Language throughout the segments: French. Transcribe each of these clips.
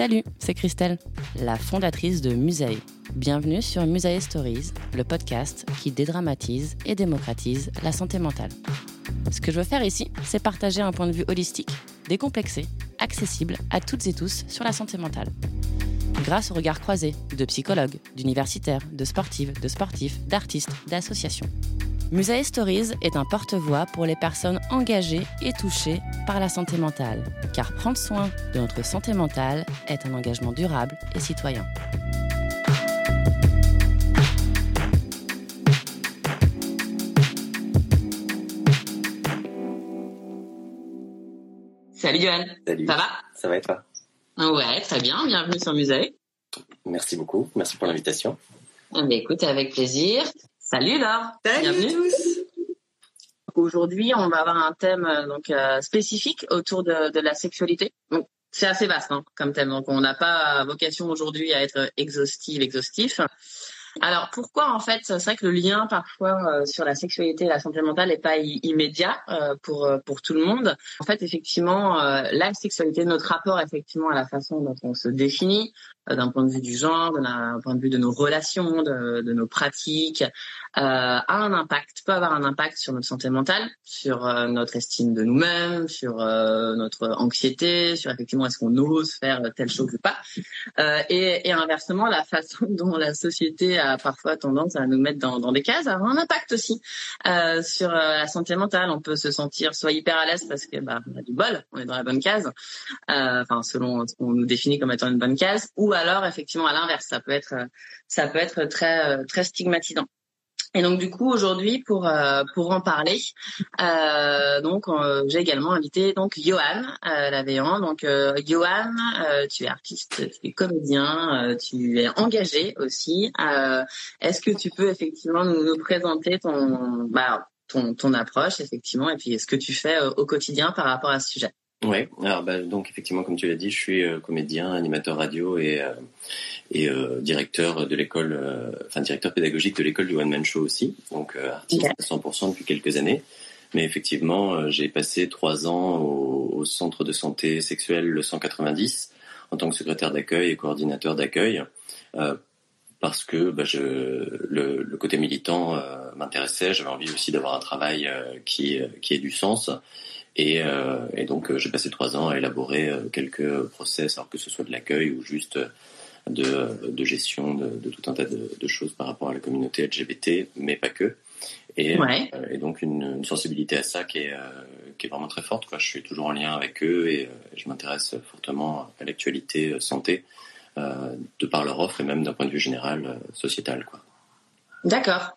Salut, c'est Christelle, la fondatrice de Musae. Bienvenue sur Musae Stories, le podcast qui dédramatise et démocratise la santé mentale. Ce que je veux faire ici, c'est partager un point de vue holistique, décomplexé, accessible à toutes et tous sur la santé mentale. Grâce au regard croisé de psychologues, d'universitaires, de sportives, de sportifs, d'artistes, d'associations. Musae Stories est un porte-voix pour les personnes engagées et touchées par la santé mentale, car prendre soin de notre santé mentale est un engagement durable et citoyen. Salut Johan. Salut. Ça va? Ça va et toi? Ouais, très bien. Bienvenue sur Musae. Merci beaucoup. Merci pour l'invitation. Ah, bah, écoute, avec plaisir. Salut Laure. Salut tous. Aujourd'hui, on va avoir un thème euh, donc euh, spécifique autour de, de la sexualité. Donc, c'est assez vaste hein, comme thème. Donc, on n'a pas vocation aujourd'hui à être exhaustive, exhaustif. Alors pourquoi en fait c'est vrai que le lien parfois euh, sur la sexualité et la santé mentale n'est pas immédiat euh, pour euh, pour tout le monde? En fait effectivement euh, la sexualité, notre rapport effectivement à la façon dont on se définit d'un point de vue du genre, d'un point de vue de nos relations, de, nos pratiques, euh, a un impact, peut avoir un impact sur notre santé mentale, sur euh, notre estime de nous-mêmes, sur euh, notre anxiété, sur effectivement est-ce qu'on ose faire telle chose ou pas. Euh, et, inversement, la façon dont la société a parfois tendance à nous mettre dans, des cases a un impact aussi euh, sur euh, la santé mentale. On peut se sentir soit hyper à l'aise parce que bah, on a du bol, on est dans la bonne case, euh, enfin selon ce qu'on nous définit comme étant une bonne case, ou alors effectivement à l'inverse, ça peut être ça peut être très euh, très stigmatisant. Et donc du coup aujourd'hui pour euh, pour en parler, euh, donc euh, j'ai également invité donc Johan euh, Lavéant. Donc euh, Johan, euh, tu es artiste, tu es comédien, euh, tu es engagé aussi. Euh, Est-ce que tu peux effectivement nous, nous présenter ton bah, ton ton approche effectivement et puis ce que tu fais euh, au quotidien par rapport à ce sujet? Oui, alors bah, donc effectivement, comme tu l'as dit, je suis euh, comédien, animateur radio et, euh, et euh, directeur de l'école, euh, enfin directeur pédagogique de l'école du One Man Show aussi, donc euh, artiste à 100% depuis quelques années. Mais effectivement, euh, j'ai passé trois ans au, au centre de santé sexuelle le 190 en tant que secrétaire d'accueil et coordinateur d'accueil. Euh, parce que bah, je, le, le côté militant euh, m'intéressait, j'avais envie aussi d'avoir un travail euh, qui, qui ait du sens. Et, euh, et donc euh, j'ai passé trois ans à élaborer euh, quelques process, alors que ce soit de l'accueil ou juste de, de gestion de, de tout un tas de, de choses par rapport à la communauté LGBT, mais pas que. Et, Ouais. euh, et donc une, une sensibilité à ça qui est, euh, qui est vraiment très forte. Quoi. Je suis toujours en lien avec eux et euh, je m'intéresse fortement à l'actualité euh, santé euh, de par leur offre et même d'un point de vue général euh, sociétal. Quoi. D'accord.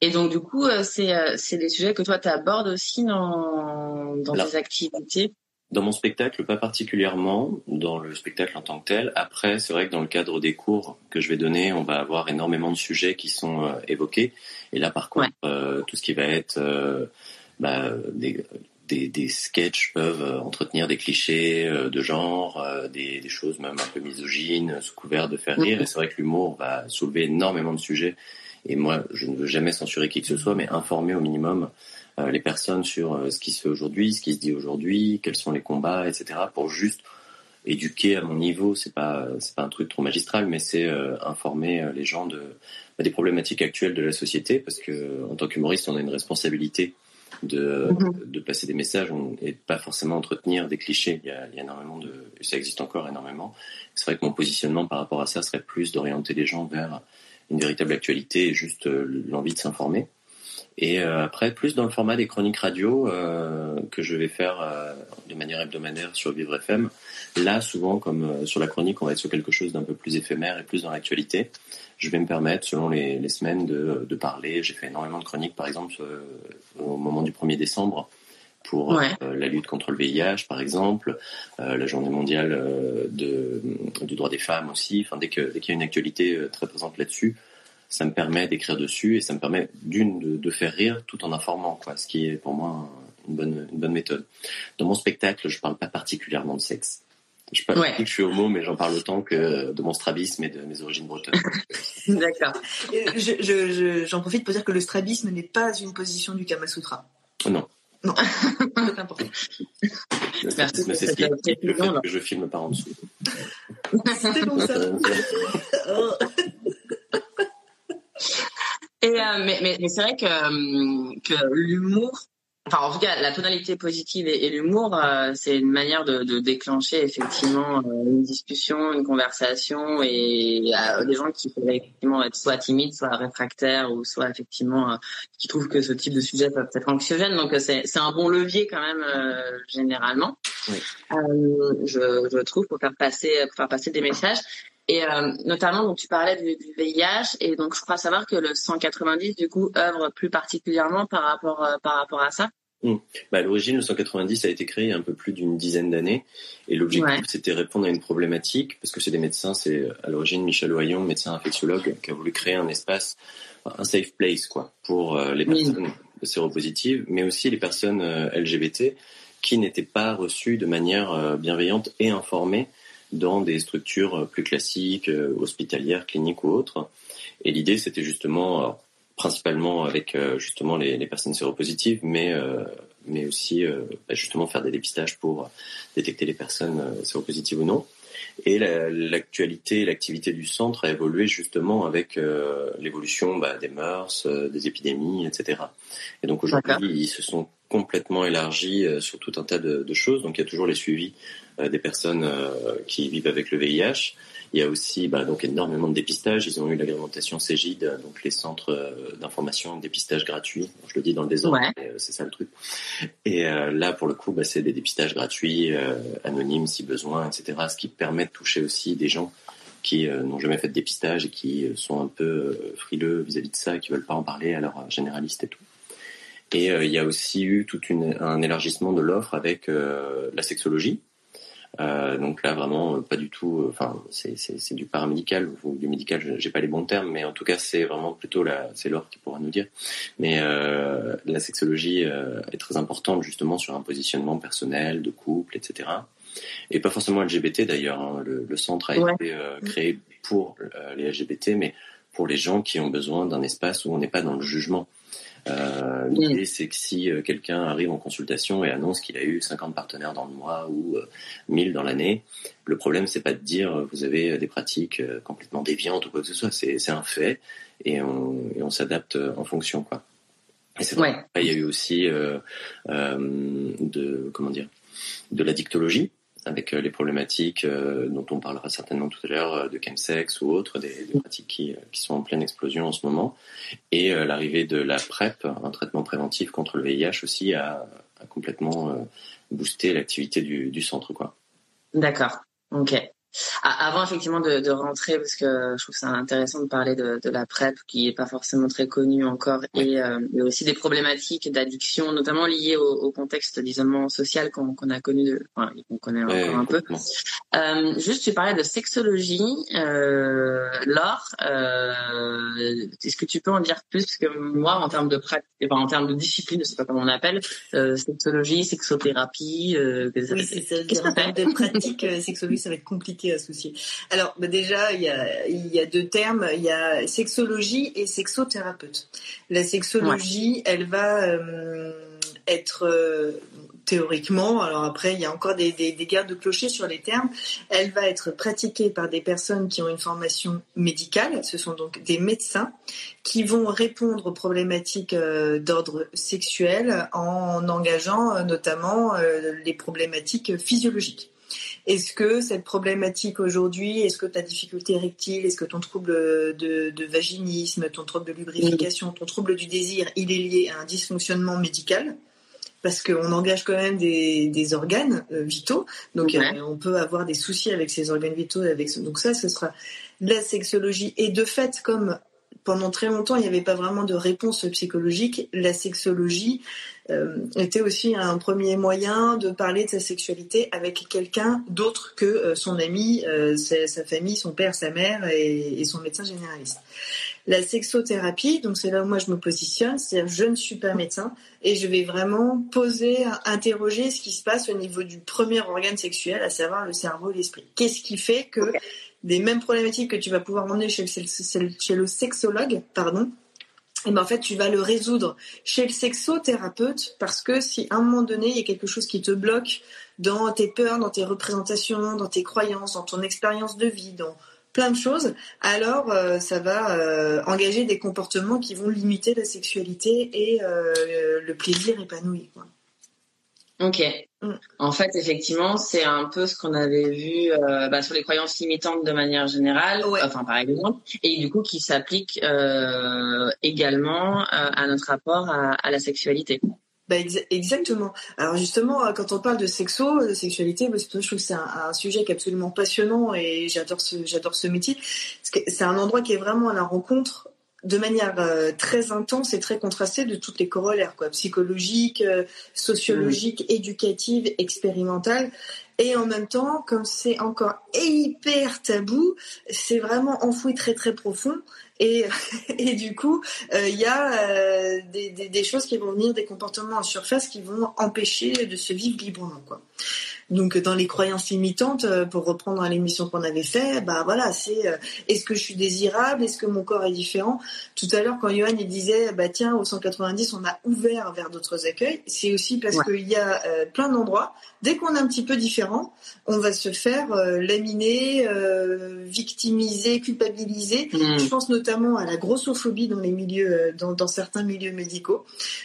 Et donc du coup euh, c'est euh, c'est des sujets que toi tu abordes aussi dans dans tes activités? Dans mon spectacle, pas particulièrement, dans le spectacle en tant que tel. Après, c'est vrai que dans le cadre des cours que je vais donner, on va avoir énormément de sujets qui sont euh, évoqués. Et là, par contre, euh, tout ce qui va être euh, bah, des, des, des sketchs peuvent euh, entretenir des clichés euh, de genre, euh, des, choses même un peu misogynes, sous couvert de faire rire. Et c'est vrai que l'humour va soulever énormément de sujets Et moi, je ne veux jamais censurer qui que ce soit, mais informer au minimum les personnes sur ce qui se fait aujourd'hui, ce qui se dit aujourd'hui, quels sont les combats, etc. Pour juste éduquer à mon niveau. C'est pas c'est pas un truc trop magistral, mais c'est informer les gens de bah, des problématiques actuelles de la société, parce que en tant qu'humoriste, on a une responsabilité de, mm-hmm. de passer des messages et pas forcément entretenir des clichés. Il y a, il y a énormément de, ça existe encore énormément. C'est vrai que mon positionnement par rapport à ça serait plus d'orienter les gens vers une véritable actualité et juste l'envie de s'informer. Et euh, après, plus dans le format des chroniques radio euh, que je vais faire euh, de manière hebdomadaire sur Vivre FM. Là, souvent, comme sur la chronique, on va être sur quelque chose d'un peu plus éphémère et plus dans l'actualité. Je vais me permettre, selon les, les semaines, de, de parler. J'ai fait énormément de chroniques, par exemple, au moment du 1er décembre pour la lutte contre le VIH, par exemple, la journée mondiale de, du droit des femmes aussi. Enfin, dès qu'il dès y a une actualité très présente là-dessus, ça me permet d'écrire dessus et ça me permet d'une de, faire rire tout en informant, quoi, ce qui est pour moi une bonne, une bonne méthode. Dans mon spectacle, je parle pas particulièrement de sexe. Je pas ouais. que je suis homo, mais j'en parle autant que de mon strabisme et de mes origines bretonnes. D'accord. J'en je, je, profite pour dire que le strabisme n'est pas une position du Kama Sutra. Non. Non, c'est important. Le strabisme, c'est ce qui est le fait que je filme par en dessous. C'était bon ça. Et euh, mais, mais, mais c'est vrai que, euh, que l'humour, enfin en tout cas la tonalité positive et, l'humour, euh, c'est une manière de, de, déclencher effectivement une discussion, une conversation et des gens qui pourraient effectivement être soit timides, soit réfractaires ou soit effectivement qui trouvent que ce type de sujet peut être anxiogène. Donc c'est c'est un bon levier quand même généralement. Oui. je, je trouve pour faire passer pour faire passer des messages. Et euh, notamment, donc tu parlais du, du, VIH, et donc je crois savoir que le 190 du coup œuvre plus particulièrement par rapport euh, par rapport à ça. Mmh. Bah, à l'origine, le 190 a été créé il y a un peu plus d'une dizaine d'années, et l'objectif c'était répondre à une problématique, parce que c'est des médecins, c'est à l'origine Michel Oyon, médecin infectiologue, qui a voulu créer un espace, un safe place quoi, pour euh, les personnes séropositives, mais aussi les personnes LGBT qui n'étaient pas reçues de manière bienveillante et informée dans des structures plus classiques, euh, hospitalières, cliniques ou autres. Et l'idée, c'était justement, principalement avec euh, justement les, les, personnes séropositives, mais euh, mais aussi bah, justement faire des dépistages pour détecter les personnes séropositives ou non. Et l'actualité, l'activité du centre a évolué justement avec l'évolution bah, des mœurs, des épidémies, etc. Et donc aujourd'hui, ils se sont complètement élargis sur tout un tas de, de, choses. Donc il y a toujours les suivis euh, des personnes euh, qui vivent avec le VIH. Il y a aussi bah, donc énormément de dépistage. Ils ont eu l'agrémentation CEGID, donc les centres euh, d'information de dépistage gratuits. Je le dis dans le désordre, c'est ça le truc. Et là, pour le coup, bah, c'est des dépistages gratuits, anonymes si besoin, etc. Ce qui permet de toucher aussi des gens qui n'ont jamais fait de dépistage et qui sont un peu frileux vis-à-vis de ça qui veulent pas en parler à leur généraliste et tout. Et il y a aussi eu tout un élargissement de l'offre avec la sexologie. Euh, donc là vraiment euh, pas du tout. Euh, enfin c'est du paramédical ou du médical. J'ai pas les bons termes, mais en tout cas c'est vraiment plutôt la c'est Laure qui pourra nous dire. Mais euh, la sexologie euh, est très importante justement sur un positionnement personnel, de couple, etc. Et pas forcément LGBT d'ailleurs. Hein. Le, le, centre a été créé pour les LGBT, mais pour les gens qui ont besoin d'un espace où on n'est pas dans le jugement. Euh, L'idée, c'est que si euh, quelqu'un arrive en consultation et annonce qu'il a eu 50 partenaires dans le mois ou 1000 euh, dans l'année, le problème, c'est pas de dire vous avez des pratiques complètement déviantes ou quoi que ce soit. C'est un fait et on, s'adapte en fonction, quoi. Et c'est vrai. Il y a eu aussi euh, de comment dire de la dictologie avec euh, les problématiques euh, dont on parlera certainement tout à l'heure euh, de chemsex ou autres, des, pratiques qui, qui, sont en pleine explosion en ce moment, et l'arrivée de la PrEP, un traitement préventif contre le VIH aussi, a, a complètement boosté l'activité du, du centre. quoi. D'accord, ok. Avant effectivement de, de, rentrer, parce que je trouve ça intéressant de parler de, de la PrEP qui est pas forcément très connue encore, et, euh, aussi des problématiques d'addiction, notamment liées au, au contexte d'isolement social qu'on a connu, enfin, qu'on connaît encore un peu. Euh, juste, tu parlais de sexologie, euh, Laure. Euh, Est-ce que tu peux en dire plus? Parce que moi, en termes de pratique, enfin, en termes de discipline, je sais pas comment on appelle, euh, sexologie, sexothérapie. Euh, oui, ça. En termes de pratique, sexologie, ça va être compliqué sexualité associée. Alors bah, déjà, il y, a, il y a deux termes, il y a sexologie et sexothérapeute. La sexologie, elle va euh, être euh, théoriquement, alors après il y a encore des, des, des de clocher sur les termes, elle va être pratiquée par des personnes qui ont une formation médicale, ce sont donc des médecins qui vont répondre aux problématiques euh, d'ordre sexuel en engageant notamment les problématiques physiologiques. Est-ce que cette problématique aujourd'hui, est-ce que ta difficulté érectile, est-ce que ton trouble de, de, vaginisme, ton trouble de lubrification, ton trouble du désir, il est lié à un dysfonctionnement médical? Parce qu'on engage quand même des, des organes euh, vitaux, donc euh, on peut avoir des soucis avec ces organes vitaux. Avec donc ça, ce sera la sexologie. Et de fait, comme pendant très longtemps, il n'y avait pas vraiment de réponse psychologique. La sexologie euh, était aussi un premier moyen de parler de sa sexualité avec quelqu'un d'autre que son ami, sa, famille, son père, sa mère et, et son médecin généraliste. La sexothérapie, donc c'est là où moi je me positionne, c'est-à-dire je ne suis pas médecin et je vais vraiment poser, interroger ce qui se passe au niveau du premier organe sexuel, à savoir le cerveau et l'esprit. Qu'est-ce qui fait que des mêmes problématiques que tu vas pouvoir emmener chez le, chez le sexologue, pardon, et eh ben en fait tu vas le résoudre chez le sexothérapeute parce que si à un moment donné il y a quelque chose qui te bloque dans tes peurs, dans tes représentations, dans tes croyances, dans ton expérience de vie, dans plein de choses, alors euh, ça va euh, engager des comportements qui vont limiter la sexualité et euh, le plaisir épanoui. Ok. Mm. En fait, effectivement, c'est un peu ce qu'on avait vu bah, sur les croyances limitantes de manière générale, enfin par exemple, et du coup qui s'applique également à notre rapport à, à la sexualité. Bah, exactement. Alors justement, euh, quand on parle de sexo, de sexualité, je trouve que c'est un, sujet qui est absolument passionnant et j'adore ce, j'adore ce métier. C'est un endroit qui est vraiment à la rencontre de manière euh, très intense et très contrastée de toutes les corollaires, quoi, psychologiques, euh, sociologiques, mmh. éducatives, expérimentales. Et en même temps, comme c'est encore hyper tabou, c'est vraiment enfoui très très profond. Et, et du coup, il euh, y a des, des, des, choses qui vont venir, des comportements en surface qui vont empêcher de se vivre librement. Quoi. Donc dans les croyances limitantes, euh, pour reprendre l'émission qu'on avait fait, bah voilà, c'est euh, est-ce que je suis désirable, est-ce que mon corps est différent? Tout à l'heure, quand Johan il disait, bah tiens, au 190, on a ouvert vers d'autres accueils, c'est aussi parce qu'il y a euh, plein d'endroits. Dès qu'on est un petit peu différent, on va se faire laminer, victimiser, culpabiliser. Mmh. Je pense notamment à la grossophobie dans les milieux, dans, dans certains milieux médicaux,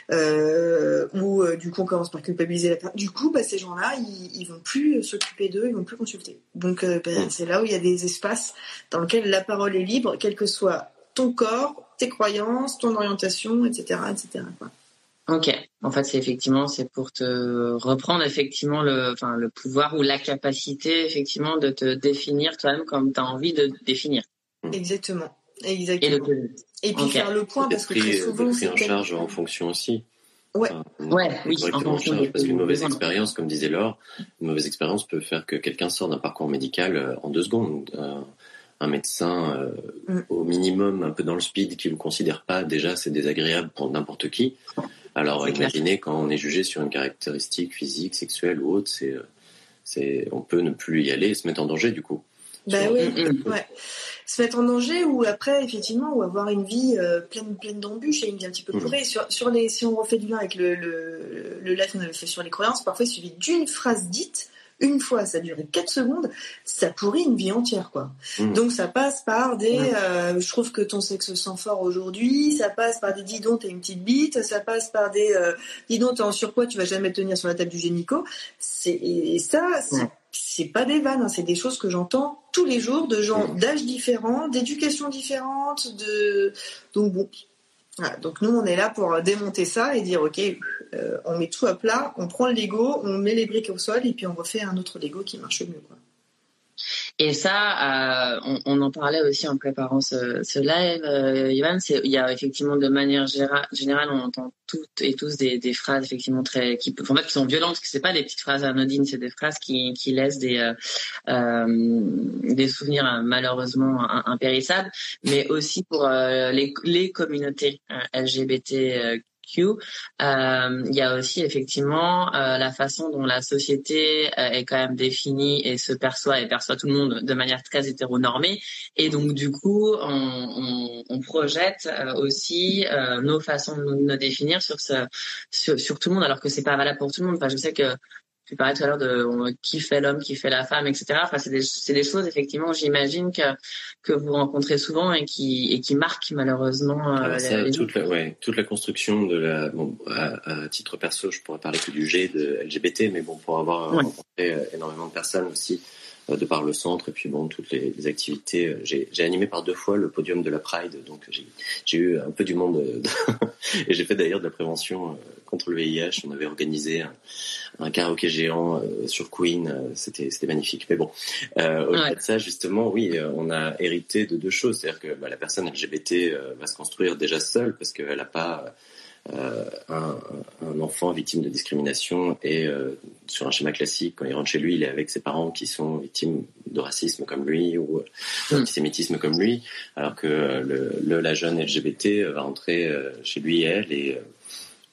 où du coup on commence par culpabiliser la personne. Du coup, bah, ces gens-là, ils, ils vont plus s'occuper d'eux, ils vont plus consulter. Donc euh, ben, c'est là où il y a des espaces dans lesquels la parole est libre, quel que soit ton corps, tes croyances, ton orientation, etc., etc. Ok. En fait, c'est effectivement, c'est pour te reprendre effectivement le, enfin, le pouvoir ou la capacité effectivement de te définir toi-même comme tu as envie de te définir. Exactement. Exactement. Et, puis faire le point parce que très souvent c'est en charge en fonction aussi. Ouais, ouais, oui. parce qu'une mauvaise expérience, comme disait Laure, une mauvaise expérience peut faire que quelqu'un sort d'un parcours médical euh, en deux secondes. Euh, un médecin, euh, mm. au minimum, un peu dans le speed, qui vous considère pas, déjà, c'est désagréable pour n'importe qui. Alors, imaginez quand on est jugé sur une caractéristique physique, sexuelle ou autre, c'est, c'est, on peut ne plus y aller et se mettre en danger, du coup. Bah oui, ouais se mettre en danger ou après effectivement ou avoir une vie euh, pleine pleine d'embûches et une vie un petit peu pourrée. Mmh. Sur, sur les si on refait du lien avec le le, le live qu'on avait fait sur les croyances, parfois il suffit d'une phrase dite une fois, ça durait 4 secondes, ça pourrit une vie entière, quoi. Mmh. Donc ça passe par des, mmh. euh, je trouve que ton sexe sent fort aujourd'hui, ça passe par des dis donc t'as une petite bite, ça passe par des euh, dis donc t'es en surpoids, tu vas jamais tenir sur la table du génico. C'est et ça, c'est c'est pas des vannes, hein, c'est des choses que j'entends tous les jours de gens mmh. d'âge différents, d'éducation différente, de donc bon. donc nous on est là pour démonter ça et dire ok, euh, on met tout à plat, on prend le Lego, on met les briques au sol et puis on refait un autre Lego qui marche mieux quoi. Et ça, euh, on, en parlait aussi en préparant ce, live, euh. Il y a effectivement de manière générale, on entend toutes et tous des, phrases effectivement très, qui, en fait, qui sont violentes. Que c'est pas des petites phrases anodines, c'est des phrases qui, laissent des euh, euh souvenirs malheureusement impérissables, mais aussi pour les, les communautés LGBT il y a aussi effectivement la façon dont la société est quand même définie et se perçoit et perçoit tout le monde de manière très hétéronormée. Et donc du coup, on, on, on projette aussi nos façons de nous définir sur, ce, sur, sur tout le monde, alors que c'est pas valable pour tout le monde. Enfin, je sais que tu parlais tout à l'heure de qui fait l'homme, qui fait la femme, etc. Enfin, c'est des, des, choses effectivement, j'imagine que que vous rencontrez souvent et qui et qui marquent malheureusement. Euh, ça, toute, la, ouais, toute la construction de la. Bon, à, titre perso, je pourrais parler que du G de LGBT, mais bon, pour avoir rencontré euh, énormément de personnes aussi euh, de par le centre et puis bon toutes les, les activités. Euh, j'ai animé par deux fois le podium de la Pride, donc j'ai eu un peu du monde et j'ai fait d'ailleurs de la prévention contre le VIH. On avait organisé un, un karaoké géant euh, sur Queen, euh, c'était c'était magnifique. Mais bon, euh, au-delà de ça, justement, oui, on a hérité de deux choses, c'est-à-dire que bah, la personne LGBT va se construire déjà seule parce qu'elle n'a pas un, un, enfant victime de discrimination et sur un schéma classique, quand il rentre chez lui, il est avec ses parents qui sont victimes de racisme comme lui ou mm. d'antisémitisme comme lui, alors que le, le, la jeune LGBT va rentrer chez lui et elle et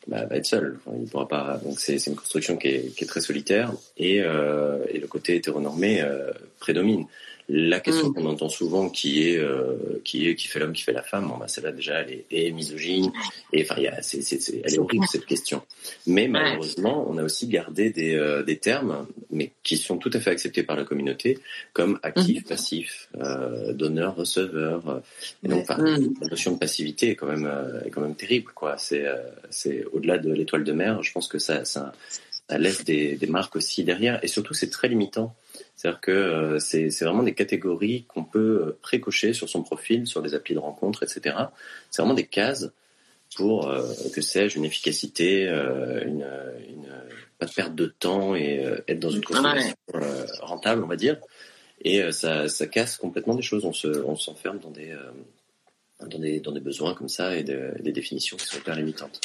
bah, va être seul. Il pourra pas. Donc c'est une construction qui est, qui est, très solitaire et, euh, et le côté hétéronormé euh, prédomine. La question mm. qu'on entend souvent, qui est euh, qui est qui fait l'homme, qui fait la femme, bon, bah, celle-là déjà, elle est, misogyne. Et enfin, elle est horrible cette question. Mais malheureusement, on a aussi gardé des, euh, des termes, mais qui sont tout à fait acceptés par la communauté, comme actif, mm. passif, euh, donneur, receveur. Et donc, mm. la notion de passivité est quand même est quand même terrible, quoi. C'est c'est au-delà de l'étoile de mer. Je pense que ça ça, ça laisse des, des marques aussi derrière, et surtout c'est très limitant c'est-à-dire que euh, c'est vraiment des catégories qu'on peut euh, précocher sur son profil, sur des applis de rencontre, etc. C'est vraiment des cases pour, euh, que sais-je, une efficacité, une, une, pas de perte de temps et être dans une consommation rentable, on va dire. Et ça, ça casse complètement des choses. On se, on s'enferme dans des, dans des, dans des besoins comme ça et des définitions qui sont hyper limitantes.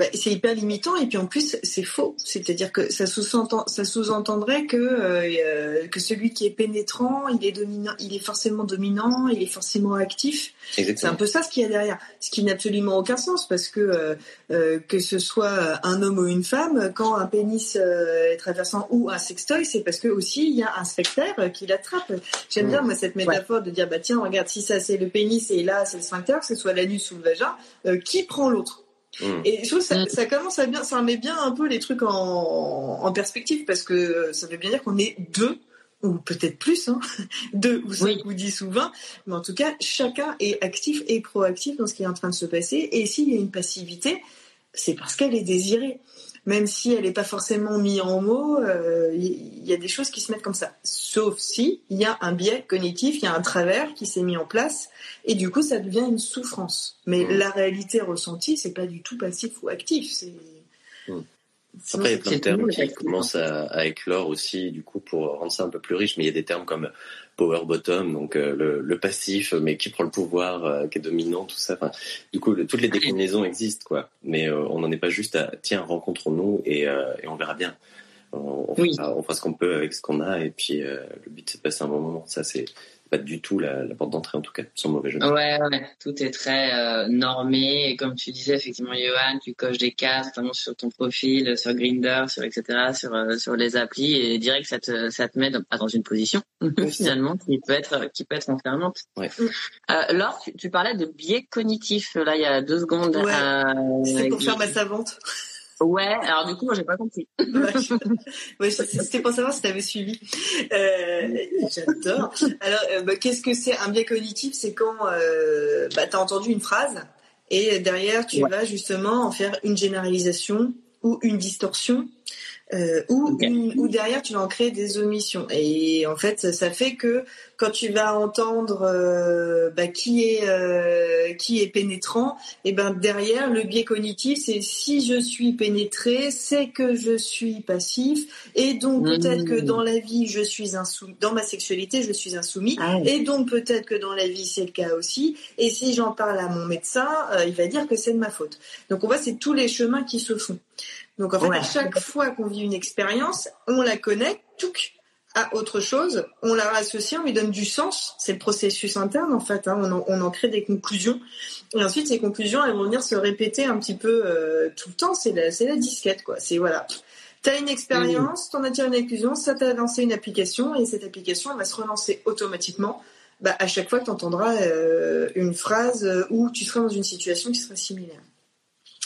Bah, c'est hyper limitant et puis en plus c'est faux. C'est-à-dire que ça sous-entend, ça sous-entendrait que euh, que celui qui est pénétrant, il est dominant, il est forcément dominant, il est forcément actif. C'est un peu ça ce qu'il y a derrière, ce qui n'a absolument aucun sens parce que euh, euh, que ce soit un homme ou une femme, quand un pénis est traversant ou un sextoy, c'est parce que aussi il y a un spectateur qui l'attrape. J'aime bien moi cette métaphore de dire bah tiens regarde si ça c'est le pénis et là c'est le sphincter, que ce soit l'anus ou le vagin, qui prend l'autre? Mm. Et je trouve que ça, mm. ça, commence à bien, ça met bien un peu les trucs en, en perspective parce que ça veut bien dire qu'on est deux ou peut-être plus, hein, deux ou cinq ou dix ou vingt, mais en tout cas, chacun est actif et proactif dans ce qui est en train de se passer. Et s'il y a une passivité, c'est parce qu'elle est désirée même si elle n'est pas forcément mise en mots, il euh, y, a des choses qui se mettent comme ça. Sauf si il y a un biais cognitif, il y a un travers qui s'est mis en place, et du coup ça devient une souffrance. Mais mmh. la réalité ressentie, c'est pas du tout passif ou actif. C'est mmh. Après, il y a plein de termes qui commencent à, à, éclore aussi, du coup, pour rendre ça un peu plus riche. Mais il y a des termes comme power bottom, donc euh, le, le, passif, mais qui prend le pouvoir, euh, qui est dominant, tout ça. Enfin, du coup, toutes les déclinaisons existent, quoi. Mais euh, on n'en est pas juste à tiens, rencontrons-nous et, et, on verra bien. On, on, fera, on fera ce qu'on peut avec ce qu'on a, et puis le but c'est de passer un bon moment. Ça, c'est pas du tout la, la porte d'entrée en tout cas, sans mauvais jeu. Ouais, ouais, tout est très euh, normé et comme tu disais effectivement, Johan, tu coches des cases, notamment sur ton profil, sur Grinder, sur etc., sur euh, sur les applis et direct ça te ça te met dans, dans une position finalement qui peut être qui peut être enfermante. Ouais. Euh, Laure, tu, tu, parlais de biais cognitifs là il y a deux secondes. Ouais. Euh, C'est pour faire ma savante. Ouais, alors du coup, moi, j'ai pas compris. ouais, c'était pour savoir si tu avais suivi. Euh, J'adore. Alors, euh, bah, qu'est-ce que c'est un biais cognitif? C'est quand euh, bah, tu as entendu une phrase et derrière, tu vas justement en faire une généralisation ou une distorsion euh, ou, ou derrière tu vas en créer des omissions. Et en fait, ça, fait que quand tu vas entendre euh, bah, qui est euh, qui est pénétrant, et ben derrière le biais cognitif, c'est si je suis pénétré, c'est que je suis passif, et donc peut-être que dans la vie je suis insoumis, dans ma sexualité je suis insoumis, ah et donc peut-être que dans la vie c'est le cas aussi. Et si j'en parle à mon médecin, il va dire que c'est de ma faute. Donc on voit c'est tous les chemins qui se font. Donc en fait, à chaque fois qu'on vit une expérience, on la touc, à autre chose, on la rassocie, on lui donne du sens. C'est le processus interne en fait. Hein. On, en, on, en, crée des conclusions. Et ensuite, ces conclusions, elles vont venir se répéter un petit peu euh, tout le temps. C'est la, la disquette, quoi. C'est voilà. T'as une expérience, t'en as tiré une conclusion, ça t'a lancé une application et cette application elle va se relancer automatiquement bah, à chaque fois que tu entendras euh, une phrase où tu seras dans une situation qui sera similaire.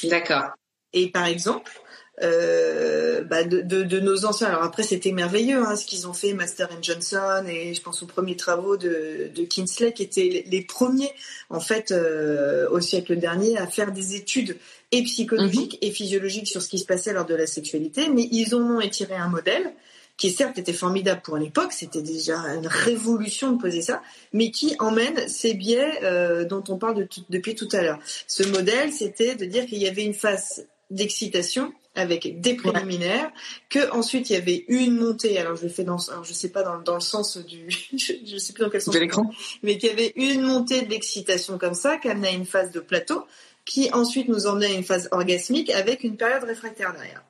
D'accord. Et par exemple, euh, bah de, de, de, nos anciens. Alors après, c'était merveilleux hein, ce qu'ils ont fait, Master and Johnson, et je pense aux premiers travaux de, de Kinsley, qui étaient les, premiers, en fait, euh, au siècle dernier, à faire des études et psychologiques mhm. et physiologiques sur ce qui se passait lors de la sexualité. Mais ils en ont étiré un modèle qui certes était formidable pour l'époque, c'était déjà une révolution de poser ça, mais qui emmène ces biais euh, dont on parle de depuis tout à l'heure. Ce modèle, c'était de dire qu'il y avait une phase d'excitation avec des préliminaires, que ensuite il y avait une montée. Alors je fais dans, alors je sais pas dans, dans le sens du, je, sais plus dans quel sens. De l'écran. Mais qu'il y avait une montée de l'excitation comme ça, qui amenait à une phase de plateau, qui ensuite nous emmenait à une phase orgasmique avec une période réfractaire derrière.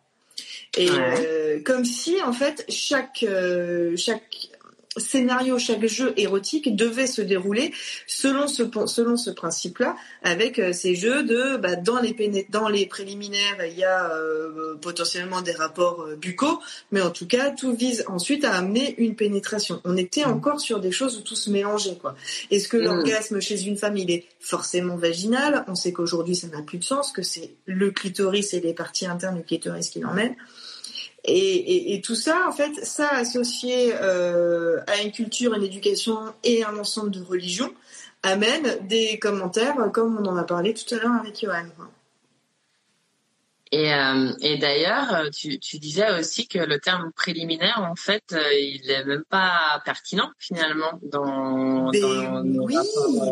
Et euh, comme si en fait chaque euh, chaque scénario, chaque jeu érotique devait se dérouler selon ce selon ce principe-là, avec euh, ces jeux de bah, dans les dans les préliminaires, il y a euh, potentiellement des rapports euh, buccaux, mais en tout cas tout vise ensuite à amener une pénétration. On était mm. encore sur des choses où tout se mélangeait quoi. Est-ce que mm. l'orgasme chez une femme il est forcément vaginal? On sait qu'aujourd'hui ça n'a plus de sens, que c'est le clitoris et les parties internes du clitoris qui l'emmènent. Et, et, et, tout ça, en fait, ça associé euh, à une culture, une éducation et un ensemble de religions, amène des commentaires comme on en a parlé tout à l'heure avec Johan. Et, euh, et d'ailleurs, tu, tu, disais aussi que le terme préliminaire, en fait, euh, il est même pas pertinent finalement dans. dans oui,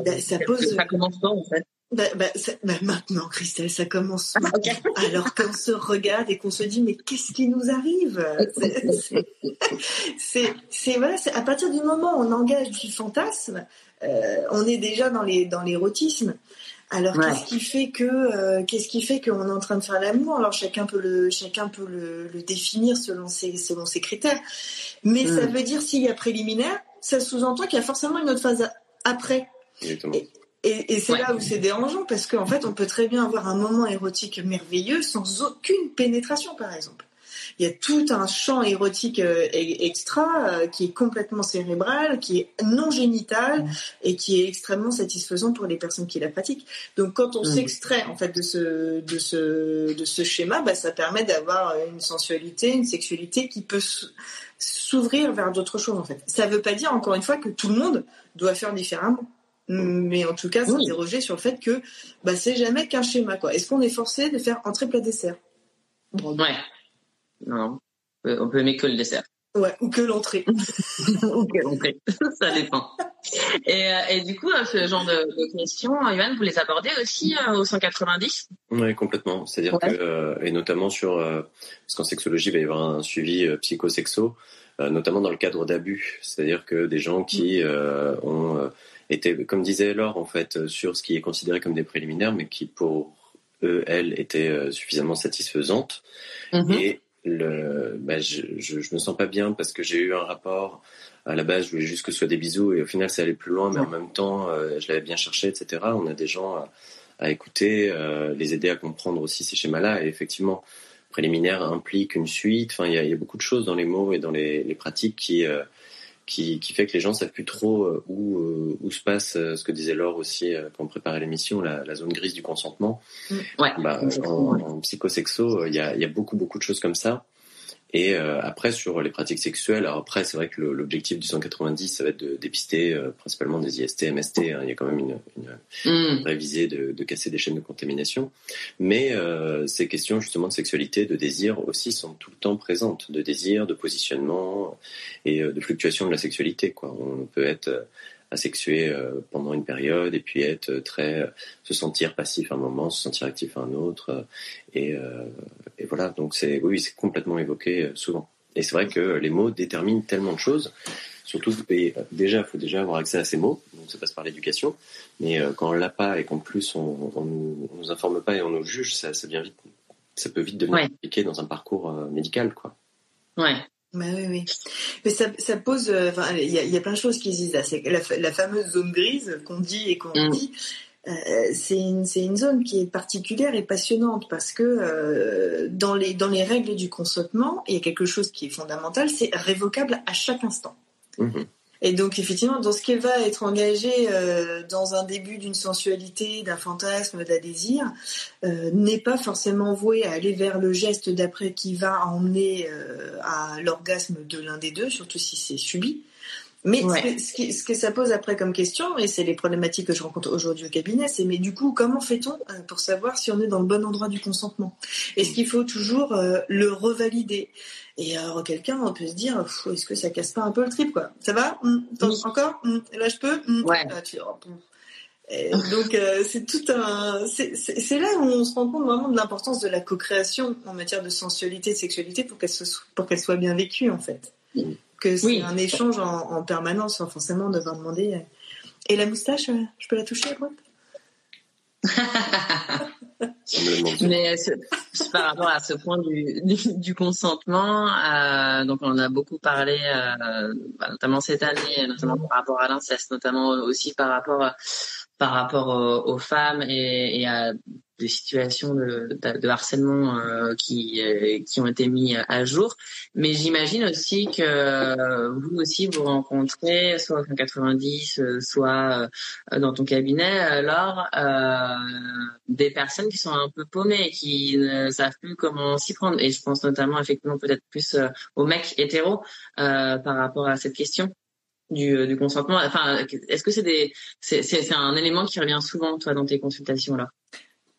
ben, ça pose. Ça commence pas en fait. Bah, bah, bah, maintenant, Christelle, ça commence. Ah, Alors qu'on se regarde et qu'on se dit, mais qu'est-ce qui nous arrive? C'est, voilà, à partir du moment où on engage du fantasme, euh, on est déjà dans les dans l'érotisme. Alors qu'est-ce qui fait que euh, qu'est-ce qui fait qu'on est en train de faire l'amour? Alors chacun peut le chacun peut le, le définir selon ses selon ses critères. Mais ça hmm. veut dire s'il y a préliminaire, ça sous-entend qu'il y a forcément une autre phase après. Exactement. Et, et c'est là où c'est dérangeant parce qu'en fait, on peut très bien avoir un moment érotique merveilleux sans aucune pénétration, par exemple. Il y a tout un champ érotique euh, extra euh, qui est complètement cérébral, qui est non génital et qui est extrêmement satisfaisant pour les personnes qui la pratiquent. Donc, quand on s'extrait en fait de ce de ce de ce schéma, bah, ça permet d'avoir une sensualité, une sexualité qui peut s'ouvrir vers d'autres choses en fait. Ça ne veut pas dire encore une fois que tout le monde doit faire différemment. Mais en tout cas, s'interroger sur le fait que bah, c'est jamais qu'un schéma. quoi. Est-ce qu'on est forcé de faire entrée plat dessert? Ouais. Non. On peut aimer que le dessert. Ouais, ou que l'entrée. ou que l'entrée. Ça dépend. Et, euh, et, du coup, euh, ce genre de, de, questions, Ivan, vous les abordez aussi euh, au 190 Oui, complètement. C'est-à-dire que, et notamment sur, parce qu'en sexologie, il va y avoir un suivi psychosexo, notamment dans le cadre d'abus. C'est-à-dire que des gens qui mm. ont était, comme disait Laure, en fait, sur ce qui est considéré comme des préliminaires, mais qui pour eux, elles, étaient euh, suffisamment satisfaisantes. Mm-hmm. Et le, bah, je, je, je, me sens pas bien parce que j'ai eu un rapport. À la base, je voulais juste que ce soit des bisous et au final, ça allait plus loin, mais en même temps, euh, je l'avais bien cherché, etc. On a des gens à, à écouter, euh, les aider à comprendre aussi ces schémas-là. Et effectivement, préliminaire implique une suite. Enfin, il y a, y a, beaucoup de choses dans les mots et dans les, les pratiques qui qui, qui, fait que les gens savent plus trop euh, où, euh, où se passe euh, ce que disait Laure aussi quand on préparait l'émission, la, la, zone grise du consentement. Mm. Ouais. Bah, en, en, psychosexo, il y a, y a, beaucoup beaucoup de choses comme ça. Et euh, après, sur les pratiques sexuelles, alors après, c'est vrai que l'objectif du 190, ça va être de dépister euh, principalement des IST, MST. Hein, il y a quand même une, une, mm. révisée de, de, casser des chaînes de contamination. Mais euh, ces questions justement de sexualité, de désir aussi sont tout le temps présentes, de désir, de positionnement et euh, de fluctuation de la sexualité. Quoi. On peut être asexué euh, pendant une période et puis être très euh, se sentir passif à un moment, se sentir actif à un autre euh, et, et voilà. Donc c'est oui c'est complètement évoqué souvent. Et c'est vrai que les mots déterminent tellement de choses surtout et déjà il faut déjà avoir accès à ces mots donc ça passe par l'éducation. Mais quand on l'a pas et qu'en plus on, on, nous, nous informe pas et on nous juge ça, ça vient vite ça peut vite devenir compliqué dans un parcours médical quoi. Ouais Bah oui, oui. Mais ça, ça pose. euh, il y, a- il y a plein de choses qui se disent là. C'est la, fa- la fameuse zone grise qu'on dit et qu'on Mm. dit. euh, c'est une, zone qui est particulière et passionnante parce que euh, dans, les, dans les règles du consentement, il y a quelque chose qui est fondamental, c'est révocable à chaque instant. Mhm. Et donc effectivement, dans ce qui va être engagé euh, dans un début d'une sensualité, d'un fantasme, d'un désir, euh, n'est pas forcément voué à aller vers le geste d'après qui va emmener euh, à l'orgasme de l'un des deux, surtout si c'est subi. Mais Ouais. ce, que, ce, ça pose après comme question, et c'est les problématiques que je rencontre aujourd'hui au cabinet, c'est mais du coup, comment fait-on pour savoir si on est dans le bon endroit du consentement? Est-ce qu'il faut toujours le revalider? Et alors, quelqu'un on peut se dire, est-ce que ça casse pas un peu le trip, quoi? Ça va? Attends, Oui. Encore? Hum, Là, je peux? Hum. Ouais. Ah, tu- oh. Et donc euh, c'est tout un, c'est- là où on se rend compte vraiment de l'importance de la co-création en matière de sensualité et de sexualité pour qu'elle pour qu'elle soit bien vécue en fait. Que c'est Oui. un échange en, en permanence sans forcément devoir demander. euh, Et la moustache, euh, je peux la toucher à droite? Mais par rapport à ce point du, consentement, euh, donc on en a beaucoup parlé, euh, bah, notamment cette année, notamment par rapport à l'inceste, notamment aussi par rapport par rapport aux, femmes et à des situations de, de, de harcèlement euh, qui euh, qui ont été mis à jour. Mais j'imagine aussi que euh, vous aussi vous rencontrez soit au 90, euh, soit dans ton cabinet, euh, des personnes qui sont un peu paumées, qui ne savent plus comment s'y prendre. Et je pense notamment effectivement peut-être plus aux mecs hétéros par rapport à cette question du, du consentement. Enfin, est-ce que c'est des, c'est un élément qui revient souvent toi dans tes consultations là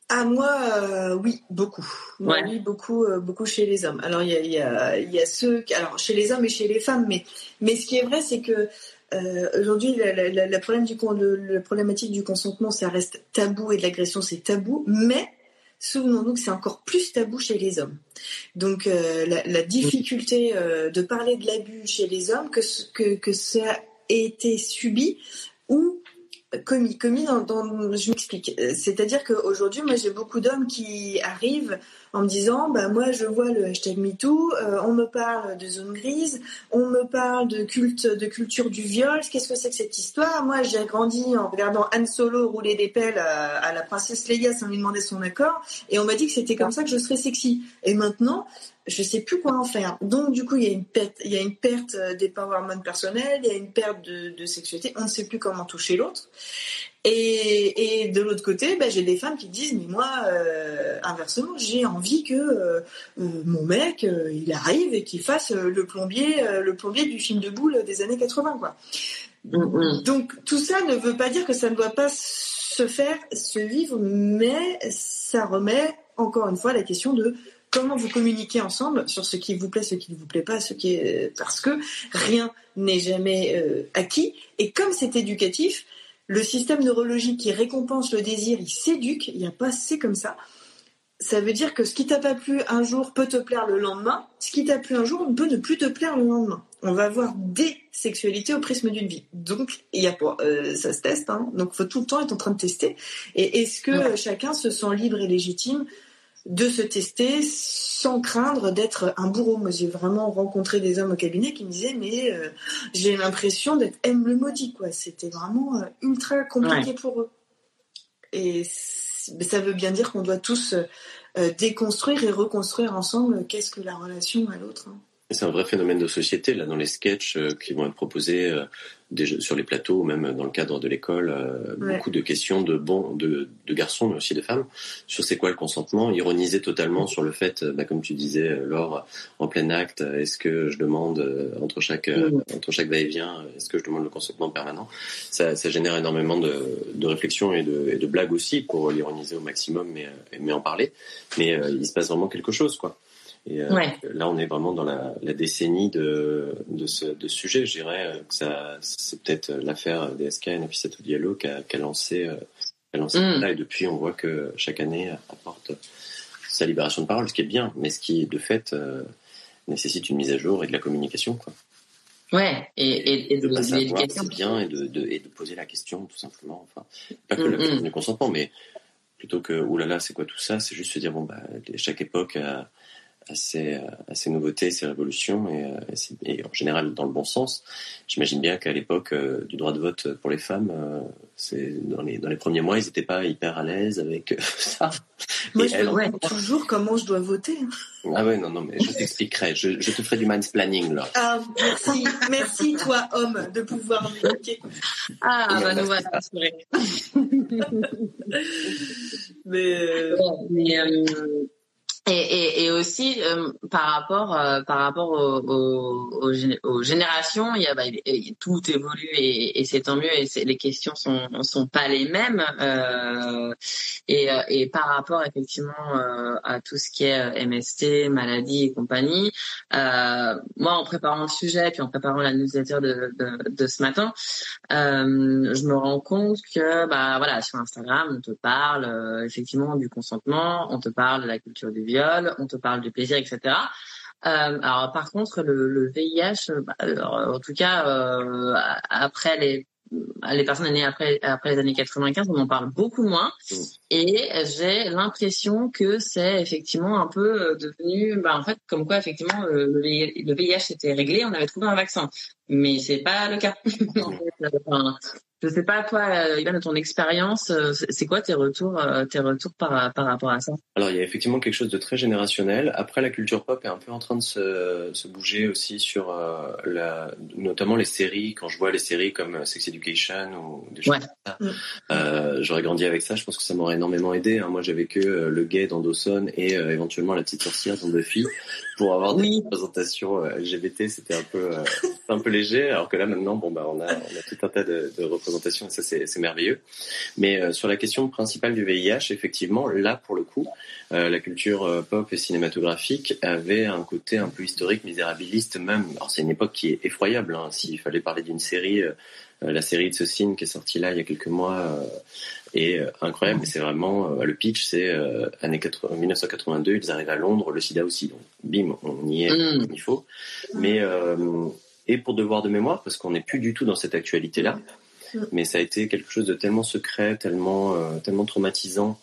Ah moi, euh, oui, beaucoup. Moi, Ouais. Oui, beaucoup, euh, beaucoup chez les hommes. Alors il y a, il y, a, il y a ceux, qui- alors chez les hommes et chez les femmes, mais mais ce qui est vrai, c'est que euh, aujourd'hui la, la, la, la problème du con- le, le problématique du consentement, ça reste tabou et de l'agression, c'est tabou, mais Souvenons-nous que c'est encore plus tabou chez les hommes. Donc la, difficulté de parler de l'abus chez les hommes, que, que, que ça ait été subi ou commis. Commis dans, dans- je m'explique. Euh, C'est-à-dire qu'aujourd'hui, moi j'ai beaucoup d'hommes qui arrivent en me disant, bah moi je vois le hashtag MeToo, euh, on me parle de zone grise, on me parle de culte, de culture du viol. Qu'est-ce que c'est que cette histoire? Moi j'ai grandi en regardant Han Solo rouler des pelles à, à la princesse Leia sans lui demander son accord, et on m'a dit que c'était comme ça que je serais sexy. Et maintenant, je sais plus quoi en faire. Donc du coup, il y a une perte, il y a une perte euh, il y a une perte de sexualité. On ne sait plus comment toucher l'autre. Et, et de l'autre côté, bah, j'ai des femmes qui disent mais moi, euh, inversement, j'ai envie que euh, euh, mon mec, euh, il arrive et qu'il fasse le plombier, le plombier du film de boule des années 80, quoi. Donc tout ça ne veut pas dire que ça ne doit pas se faire, se vivre, mais ça remet encore une fois la question de comment vous communiquez ensemble sur ce qui vous plaît, ce qui ne vous plaît pas, ce qui est parce que rien n'est jamais euh, acquis et comme c'est éducatif, le système neurologique qui récompense le désir, il s'éduque, il n'y a pas c'est comme ça. Ça veut dire que ce qui t'a pas plu un jour peut te plaire le lendemain, ce qui t'a plu un jour peut ne plus te plaire le lendemain. On va avoir des sexualités au prisme d'une vie. Donc, il y a pas, euh, ça se teste, hein. donc faut tout le temps être en train de tester. Et est-ce que Ouais. chacun se sent libre et légitime de se tester sans craindre d'être un bourreau Moi, j'ai vraiment rencontré des hommes au cabinet qui me disaient, mais euh, j'ai l'impression d'être M le maudit, quoi. C'était vraiment euh, ultra compliqué pour eux. Et ça veut bien dire qu'on doit tous euh, déconstruire et reconstruire ensemble qu'est-ce que la relation à l'autre. hein. C'est un vrai phénomène de société là dans les sketchs euh, qui vont être proposés euh, déjà sur les plateaux ou même dans le cadre de l'école. euh, Ouais. Beaucoup de questions de bon de, de garçons mais aussi de femmes sur c'est quoi le consentement, ironiser totalement sur le fait, euh, bah, comme tu disais, euh, Laure, en plein acte, est-ce que je demande euh, entre chaque euh, entre chaque va-et-vient, est-ce que je demande le consentement permanent? Ça, ça génère énormément de, de réflexions et de, et de blagues aussi pour l'ironiser au maximum, mais, mais en parler. Mais il se passe vraiment quelque chose, quoi. Et euh, Ouais. là, on est vraiment dans la, la décennie de, de, ce, de ce sujet. Je dirais euh, que ça, c'est peut-être l'affaire DSK et Nafissatou Diallo qui a, qui a lancé, euh, qui a lancé Mm. là. Et depuis, on voit que chaque année apporte sa libération de parole, ce qui est bien, mais ce qui, de fait, euh, nécessite une mise à jour et de la communication. Quoi. Ouais, et, et, et de, de de l'éducation. bien et de, de, et de poser la question, tout simplement. Enfin, pas que Mm, la question mm. du consentement, mais plutôt que, oulala, c'est quoi tout ça? C'est juste se dire, bon, bah, chaque époque a, à ces, à ces nouveautés, ces révolutions, et, et, en général dans le bon sens. J'imagine bien qu'à l'époque du droit de vote pour les femmes, c'est dans les, dans les premiers mois, ils n'étaient pas hyper à l'aise avec ça. Moi, je me toujours comment je dois voter. Ah ouais, non, non, mais je t'expliquerai. Je, je, te ferai du planning là. Ah, merci, merci toi, homme, de pouvoir m'évoquer. Ah, bah nous voilà mais, euh... mais euh, et, aussi euh, par rapport euh, par rapport aux, générations, il y a bah, tout évolue et, c'est tant mieux et les questions sont sont pas les mêmes euh, et, par rapport effectivement à tout ce qui est MST, maladie et compagnie. moi, en préparant le sujet puis en préparant la newsletter de, de, de ce matin, je me rends compte que bah voilà sur Instagram on te parle effectivement du consentement, on te parle de la culture du on te parle du plaisir, etc. Euh, alors par contre, le, VIH, bah, en tout cas euh, après les les personnes nées après après les années 95, on en parle beaucoup moins. Et j'ai l'impression que c'est effectivement un peu euh, devenu, bah en fait, comme quoi effectivement le, VIH était réglé, on avait trouvé un vaccin, mais c'est pas le cas. Je sais pas toi, euh, Ivan, de ton expérience, euh, c'est quoi tes retours, euh, tes retours par, par rapport à ça? Alors il y a effectivement quelque chose de très générationnel. Après, la culture pop est un peu en train de se, se bouger aussi sur la, notamment les séries. Quand je vois les séries comme Sex Education ou des choses comme ça, mm. j'aurais grandi avec ça. Je pense que ça m'aurait énormément aidé. Hein. Moi, j'avais que le gay dans Dawson et éventuellement la petite sorcière dans Buffy pour avoir des représentations LGBT. C'était un peu un peu léger, alors que là maintenant, bon bah on a, on a tout un tas de, de représentations et ça c'est merveilleux. Mais euh, sur la question principale du VIH, effectivement, là pour le coup, euh, la culture euh, pop et cinématographique avait un côté un peu historique, misérabiliste même. Alors c'est une époque qui est effroyable. Hein. S'il fallait parler d'une série, la série de Socine qui est sortie là il y a quelques mois est incroyable. Mais c'est vraiment le pitch, c'est année 1982, ils arrivent à Londres, le SIDA aussi. Donc bim, on y est, mm. il faut. Mais et pour devoir de mémoire, parce qu'on n'est plus du tout dans cette actualité-là, mais ça a été quelque chose de tellement secret, tellement, euh, tellement traumatisant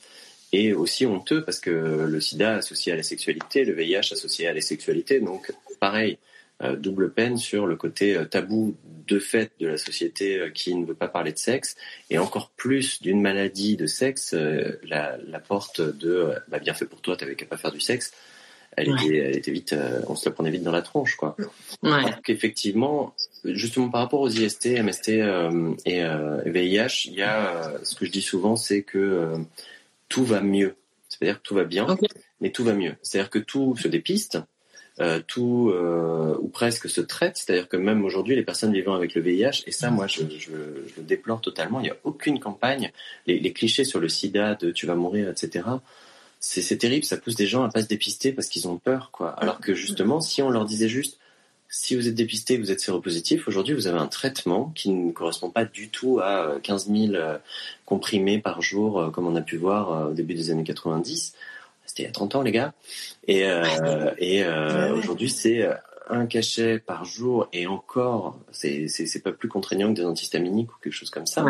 et aussi honteux parce que le sida associé à la sexualité, le VIH associé à la sexualité, donc pareil, euh, double peine sur le côté euh, tabou de fait de la société qui ne veut pas parler de sexe et encore plus d'une maladie de sexe, la, la, porte de bah, bien fait pour toi, t'avais qu'à pas faire du sexe elle, était, elle était vite, euh, on se la prenait vite dans la tronche, quoi. Ouais. Donc effectivement, justement par rapport aux IST, MST euh, et euh, VIH, il y a ce que je dis souvent, c'est que tout va mieux. C'est-à-dire que tout va bien, mais tout va mieux. C'est-à-dire que tout se dépiste, euh, tout euh, ou presque se traite. C'est-à-dire que même aujourd'hui, les personnes vivant avec le VIH, et ça, moi, je, le déplore totalement. Il n'y a aucune campagne. Les, les, clichés sur le SIDA, de tu vas mourir, etc c'est terrible, ça pousse des gens à pas se dépister parce qu'ils ont peur, quoi. Alors que justement, si on leur disait juste, si vous êtes dépisté, vous êtes séropositif, aujourd'hui vous avez un traitement qui ne correspond pas du tout à 15 euh, 000 euh, comprimés par jour, comme on a pu voir au début des années 90. C'était il y a 30 ans, les gars. Et, euh, et euh, aujourd'hui, c'est un cachet par jour et encore, c'est pas plus contraignant que des antihistaminiques ou quelque chose comme ça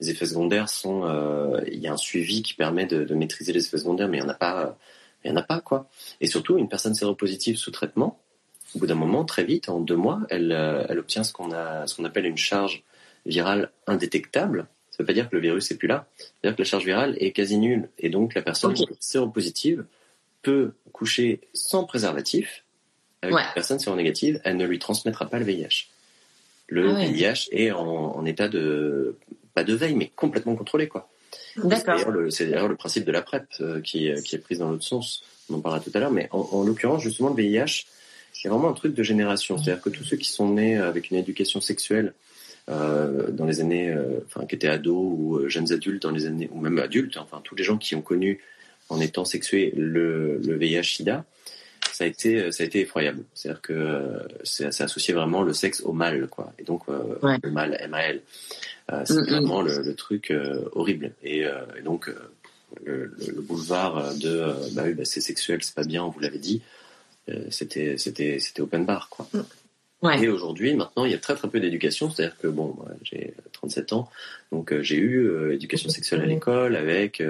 les effets secondaires sont, euh, il y a un suivi qui permet de, de, maîtriser les effets secondaires, mais il y en a pas, il y en a pas quoi. Et surtout, une personne séropositive sous traitement, au bout d'un moment, très vite, en deux mois, elle, euh, elle obtient ce qu'on a, ce qu'on appelle une charge virale indétectable. Ça veut pas dire que le virus est plus là. C'est-à-dire que la charge virale est quasi nulle, et donc la personne séropositive peut coucher sans préservatif avec ouais. une personne séronégative, elle ne lui transmettra pas le VIH. Le ah VIH est en, en état de de veille, mais complètement contrôlé, quoi. C'est d'ailleurs le, principe de la PrEP euh, qui, qui, est prise dans l'autre sens. On en parlera tout à l'heure, mais en, l'occurrence, justement, le VIH, c'est vraiment un truc de génération. C'est-à-dire que tous ceux qui sont nés avec une éducation sexuelle euh, dans les années, euh, enfin, qui étaient ados ou jeunes adultes dans les années, ou même adultes, enfin, tous les gens qui ont connu en étant sexués le, le VIH/SIDA, ça a été, ça a été effroyable. C'est-à-dire que c'est associé vraiment le sexe au mal, quoi. Et donc le mal, M-A-L. Euh, c'est mm, mm. vraiment le, le, truc euh, horrible. Et, euh, et donc le, le, boulevard de bah oui, bah, c'est sexuel, c'est pas bien, vous l'avez dit. c'était c'était c'était open bar quoi. Mm. Ouais. Et aujourd'hui, maintenant, il y a très très peu d'éducation. C'est-à-dire que bon, j'ai 37 ans. Donc j'ai eu éducation sexuelle à l'école avec,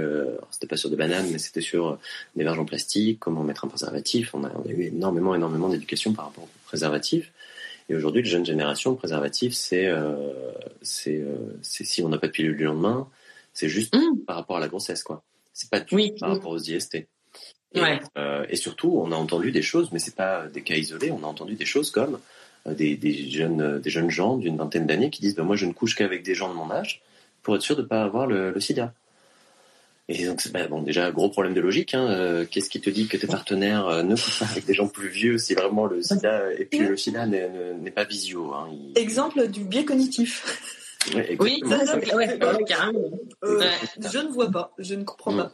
c'était pas sur des bananes, mais c'était sur des verges en plastique, comment mettre un préservatif. On a, on a eu énormément, énormément d'éducation par rapport au préservatif. Et aujourd'hui, les jeunes générations, le préservatif, c'est c'est si on n'a pas de pilule du lendemain, c'est juste mmh. par rapport à la grossesse, quoi. C'est pas du par rapport aux IST. Et, euh, et, surtout, on a entendu des choses, mais c'est pas des cas isolés. On a entendu des choses comme euh, des, des, jeunes, euh, des jeunes gens d'une vingtaine d'années qui disent ben, moi, je ne couche qu'avec des gens de mon âge pour être sûr de ne pas avoir le, le SIDA. Et donc, c'est bon, déjà, gros problème de logique. Hein. Euh, qu'est-ce qui te dit que tes partenaires ne couchent pas avec des gens plus vieux si vraiment le SIDA et puis le SIDA n'est pas visio hein. Exemple du biais cognitif oui, carrément. Euh, je ne vois pas, je ne comprends pas.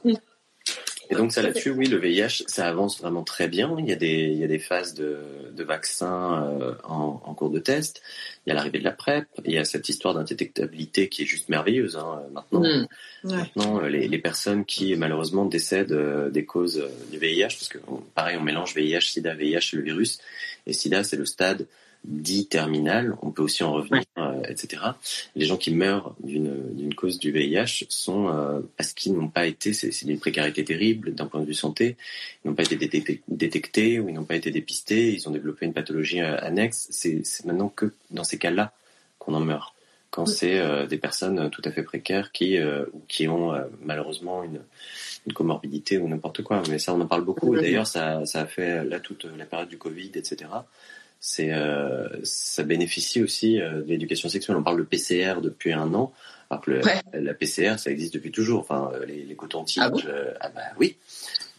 Et donc ça là-dessus, oui, le VIH, ça avance vraiment très bien. Il y a des, il y a des phases de, de vaccins euh, en, en, cours de test. Il y a l'arrivée de la PrEP. Il y a cette histoire d'indétectabilité qui est juste merveilleuse hein, maintenant. Mm. Maintenant, les, les, personnes qui malheureusement décèdent euh, des causes du VIH, parce que pareil, on mélange VIH, SIDA, VIH et le virus. Et SIDA, c'est le stade dit terminal, on peut aussi en revenir, euh, etc. Les gens qui meurent d'une cause du VIH sont euh, parce qu'ils n'ont pas été, c'est d'une précarité terrible d'un point de vue santé, ils n'ont pas été détectés, ou ils n'ont pas été dépistés, ils ont développé une pathologie euh, annexe. C'est maintenant que dans ces cas-là qu'on en meurt. Quand c'est des personnes tout à fait précaires qui qui ont malheureusement une, une comorbidité ou n'importe quoi. Mais ça, on en parle beaucoup. D'ailleurs, ça, ça a fait là toute la période du Covid, etc c'est euh, ça bénéficie aussi euh, de l'éducation sexuelle. On parle de PCR depuis un an, alors que la PCR ça existe depuis toujours. Enfin, euh, les, les cotons-tiges, ah, ah, bah oui.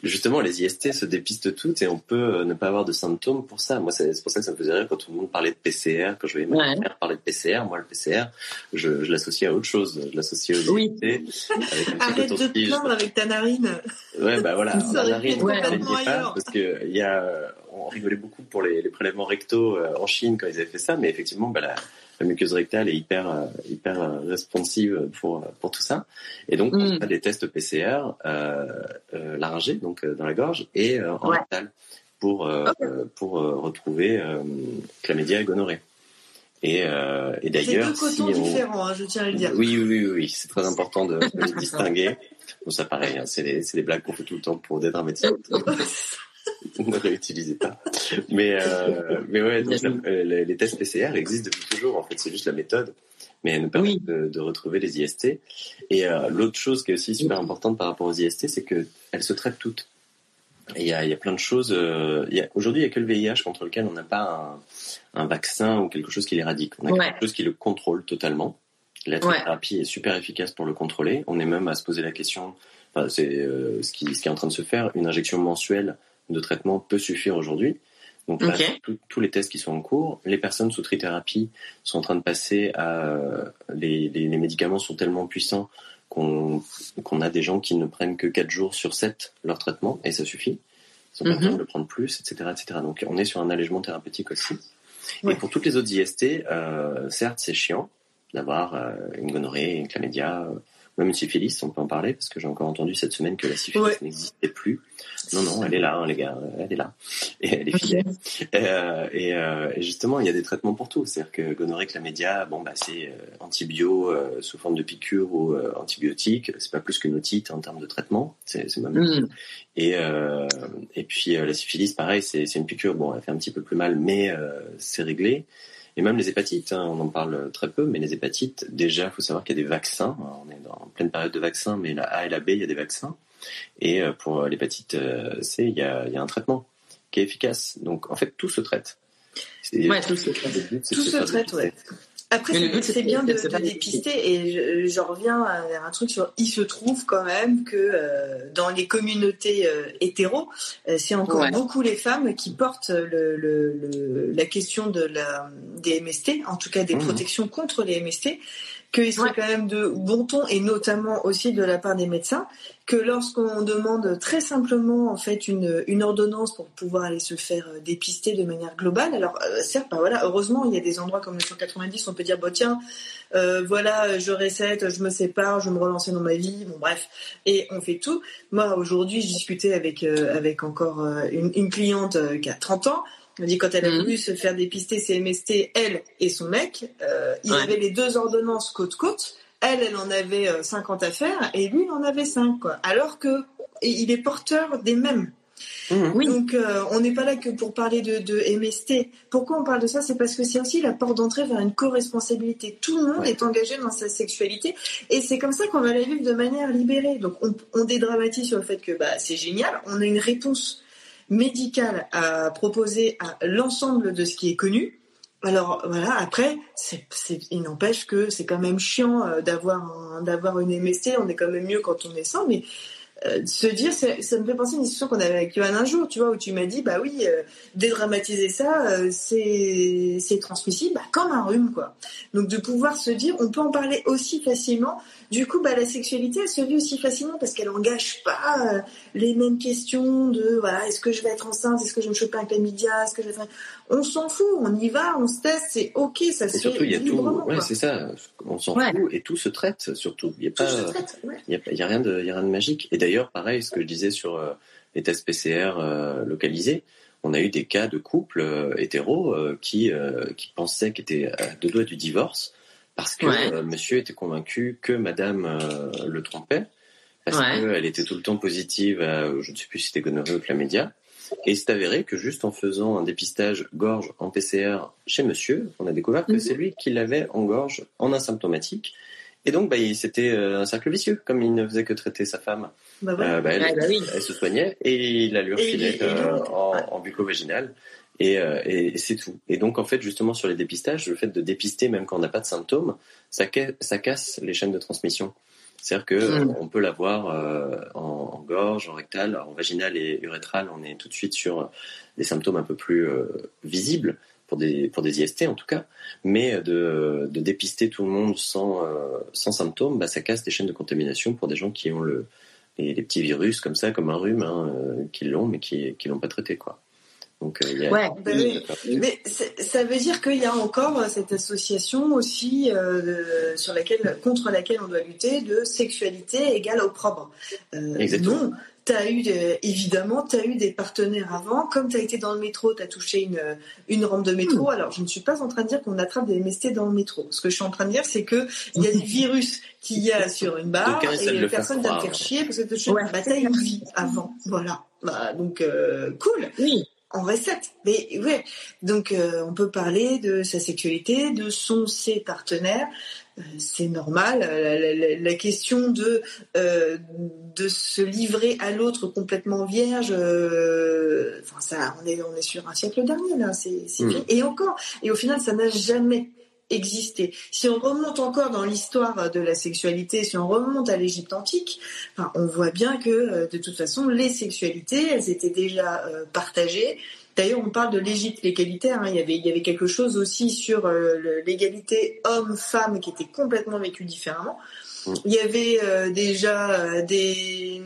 Justement, les IST se dépistent toutes et on peut ne pas avoir de symptômes pour ça. Moi, c'est pour ça que ça me faisait rire quand tout le monde parlait de PCR. Quand je voyais ma ouais. mère parler de PCR, moi, le PCR, je, je l'associe à autre chose. Je l'associe aux IST. Arrête de te plaindre avec ta narine. Ouais, bah voilà, la narine, ouais. pas parce que il y a on rigolait beaucoup pour les, prélèvements rectaux euh, en Chine quand ils avaient fait ça, mais effectivement, bah, la, muqueuse rectale est hyper euh, hyper euh, responsive pour pour tout ça. Et donc, on mm. fait des tests PCR euh, laryngés, donc dans la gorge, et en rectal pour pour retrouver chlamydia et gonorrhée. Et, et d'ailleurs, c'est deux cotons différents, hein, je tiens à le dire. Oui, oui, oui, oui, c'est très important de, les distinguer. Bon, ça pareil, hein, c'est des, blagues qu'on fait tout le temps pour dédramatiser. ne réutilisez pas. Mais, euh, mais ouais, euh, les, tests PCR existent depuis toujours. En fait, c'est juste la méthode, mais elles nous permettent de, retrouver les IST. Et euh, l'autre chose qui est aussi super importante par rapport aux IST, c'est qu'elles se traitent toutes. Il y, y a plein de choses. Aujourd'hui, il n'y a que le VIH contre lequel on n'a pas un, un, vaccin ou quelque chose qui l'éradique. On a quelque chose qui le contrôle totalement. La thérapie est super efficace pour le contrôler. On est même à se poser la question, enfin, c'est ce, qui, ce qui est en train de se faire, une injection mensuelle de traitement peut suffire aujourd'hui. Donc là, tous les tests qui sont en cours, les personnes sous trithérapie sont en train de passer à les, les, médicaments sont tellement puissants qu'on qu'on a des gens qui ne prennent que 4 jours sur 7 leur traitement et ça suffit. Ils ont pas mhm. besoin de le prendre plus, etc., etc. Donc on est sur un allègement thérapeutique aussi. Et pour toutes les autres IST, euh, certes c'est chiant d'avoir euh, une gonorrhée, une chlamydia, même une syphilis, on peut en parler, parce que j'ai encore entendu cette semaine que la syphilis n'existait plus. Non, non, elle est là, hein, les gars, elle est là. Et elle est fidèle. Euh, euh, et, justement, il y a des traitements pour tout. C'est-à-dire que gonorrhée, chlamydia, bon, bah, c'est euh, antibio sous forme de piqûre ou antibiotique. C'est pas plus qu'une otite en termes de traitement. C'est même. Mm. Et, et puis la syphilis, pareil, c'est une piqûre. Bon, elle fait un petit peu plus mal, mais c'est réglé. Et même les hépatites, hein, on en parle très peu, mais les hépatites, déjà, il faut savoir qu'il y a des vaccins. on est en pleine période de vaccins, mais la A et la B, il y a des vaccins. Et euh, pour l'hépatite euh, C, il y a, il y a un traitement qui est efficace. Donc, en fait, tout se traite. Ouais, tout se traite. Tout se traite, ouais. Après, c'est bien de, de dépister et je, reviens vers un truc sur. Il se trouve quand même que euh, dans les communautés euh, hétéros, euh, c'est encore beaucoup les femmes qui portent le, le, la question de la, des MST, en tout cas des mmh. protections contre les MST qu'il serait quand même de bon ton et notamment aussi de la part des médecins que lorsqu'on demande très simplement en fait une, une, ordonnance pour pouvoir aller se faire euh, dépister de manière globale. Alors euh, certes, bah voilà, heureusement il y a des endroits comme le 190 on peut dire bon tiens euh, voilà je recette, je me sépare, je me relancer dans ma vie, bon bref et on fait tout. Moi aujourd'hui je discutais avec avec encore une, une cliente qui a 30 ans On dit quand elle a mhm. voulu se faire dépister ses MST, elle et son mec, euh, ils avaient les deux ordonnances côte-côte. Elle, elle en avait 50 à faire et lui, il en avait 5. Quoi. Alors que il est porteur des mêmes. Mhm. Donc, euh, on n'est pas là que pour parler de, de, MST. Pourquoi on parle de ça? C'est parce que c'est aussi la porte d'entrée vers une co-responsabilité. Tout le monde est engagé dans sa sexualité et c'est comme ça qu'on va la vivre de manière libérée. Donc, on, on dédramatise sur le fait que bah, c'est génial. On a une réponse médicale à proposer à l'ensemble de ce qui est connu. Alors voilà, après, il n'empêche que c'est quand même chiant euh, d'avoir une MST. On est quand même mieux quand on est sans, mais euh, se dire, ça, me fait penser à une discussion qu'on avait avec Johan un jour, tu vois, où tu m'as dit, bah oui, euh, dédramatiser ça, euh, c'est transmissible, bah, comme un rhume, quoi. Donc de pouvoir se dire, on peut en parler aussi facilement. Du coup, bah la sexualité, elle se vit aussi facilement parce qu'elle engage pas les mêmes questions de, voilà, est-ce que je vais être enceinte, est-ce que je me chope avec la média, est-ce que je vais faire on s'en fout, on y va, on se teste, c'est ok, ça se surtout, fait. il y a tout, ouais, c'est ça, on s'en fout et tout se traite, surtout. Il n'y a pas, il y a, rien de, il y a rien de magique. Et d'ailleurs, pareil, ce que je disais sur euh, les tests PCR euh, localisés, on a eu des cas de couples euh, hétéros qui, qui pensaient qu'ils étaient à deux doigts du divorce parce que monsieur était convaincu que madame le trompait parce qu'elle était tout le temps positive à, je ne sais plus si c'était gonorrhée ou chlamydia. Et c'est avéré que juste en faisant un dépistage gorge en PCR chez monsieur, on a découvert que mhm. c'est lui qui l'avait en gorge en asymptomatique. Et donc, bah, c'était euh, un cercle vicieux, comme il ne faisait que traiter sa femme. Bah, euh, bah, elle, ah, bah elle, se soignait et il a lui refilé euh, en, en buco-vaginal. Et, et c'est tout. Et donc, en fait, justement, sur les dépistages, le fait de dépister, même quand on n'a pas de symptômes, ça, ça casse les chaînes de transmission. C'est-à-dire que hmm. on peut l'avoir euh, en, gorge, en rectal, en vaginal et urétral. On est tout de suite sur des symptômes un peu plus euh, visibles pour des pour des IST en tout cas. Mais de, de dépister tout le monde sans euh, sans symptômes, bah, ça casse des chaînes de contamination pour des gens qui ont le les, petits virus comme ça, comme un rhume, hein, qui l'ont mais qui qui l'ont pas traité quoi. Donc, euh, ouais, bah mais ça veut dire qu'il y a encore euh, cette association aussi euh, sur laquelle, contre laquelle on doit lutter de sexualité égale opprobre. Euh, Exactement. Non, as eu évidemment, tu as eu des partenaires avant. Comme tu as été dans le métro, tu as touché une, une rampe de métro. Hmm. Alors, je ne suis pas en train de dire qu'on attrape des MST dans le métro. Ce que je suis en train de dire, c'est qu'il y a des virus qu'il y a sur une barre et les personnes doivent faire chier parce que tu as bah, une vie avant. Voilà. Bah, donc, cool. Oui en recette. Mais ouais, donc euh, on peut parler de sa sexualité, de son ses partenaires. Euh, c'est normal. Euh, la, question de de se livrer à l'autre complètement vierge, enfin ça, on est on est sur un siècle dernier là. C'est mmh. et encore. Et au final, ça n'a jamais exister. Si on remonte encore dans l'histoire de la sexualité, si on remonte à l'Égypte antique, enfin, on voit bien que euh, de toute façon, les sexualités, elles étaient déjà euh, partagées. D'ailleurs, on parle de l'Égypte l'égalitaire. Hein. Il, y avait, il y avait quelque chose aussi sur euh, l'égalité homme-femme qui était complètement vécu différemment. Mm. Il y avait déjà des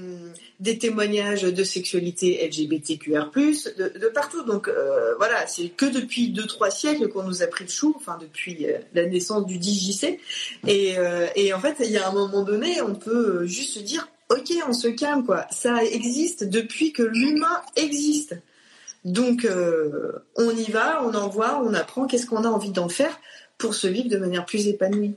des témoignages de sexualité LGBTQR+, de, partout. Donc euh, voilà, c'est que depuis deux trois siècles qu'on nous a pris le chou, enfin depuis euh, la naissance du DJC. Et, euh, et en fait, il y a un moment donné, on peut juste se dire, ok, on se calme quoi. Ça existe depuis que l'humain existe. Donc on y va, on en voit, on apprend, qu'est-ce qu'on a envie d'en faire pour se vivre de manière plus épanouie.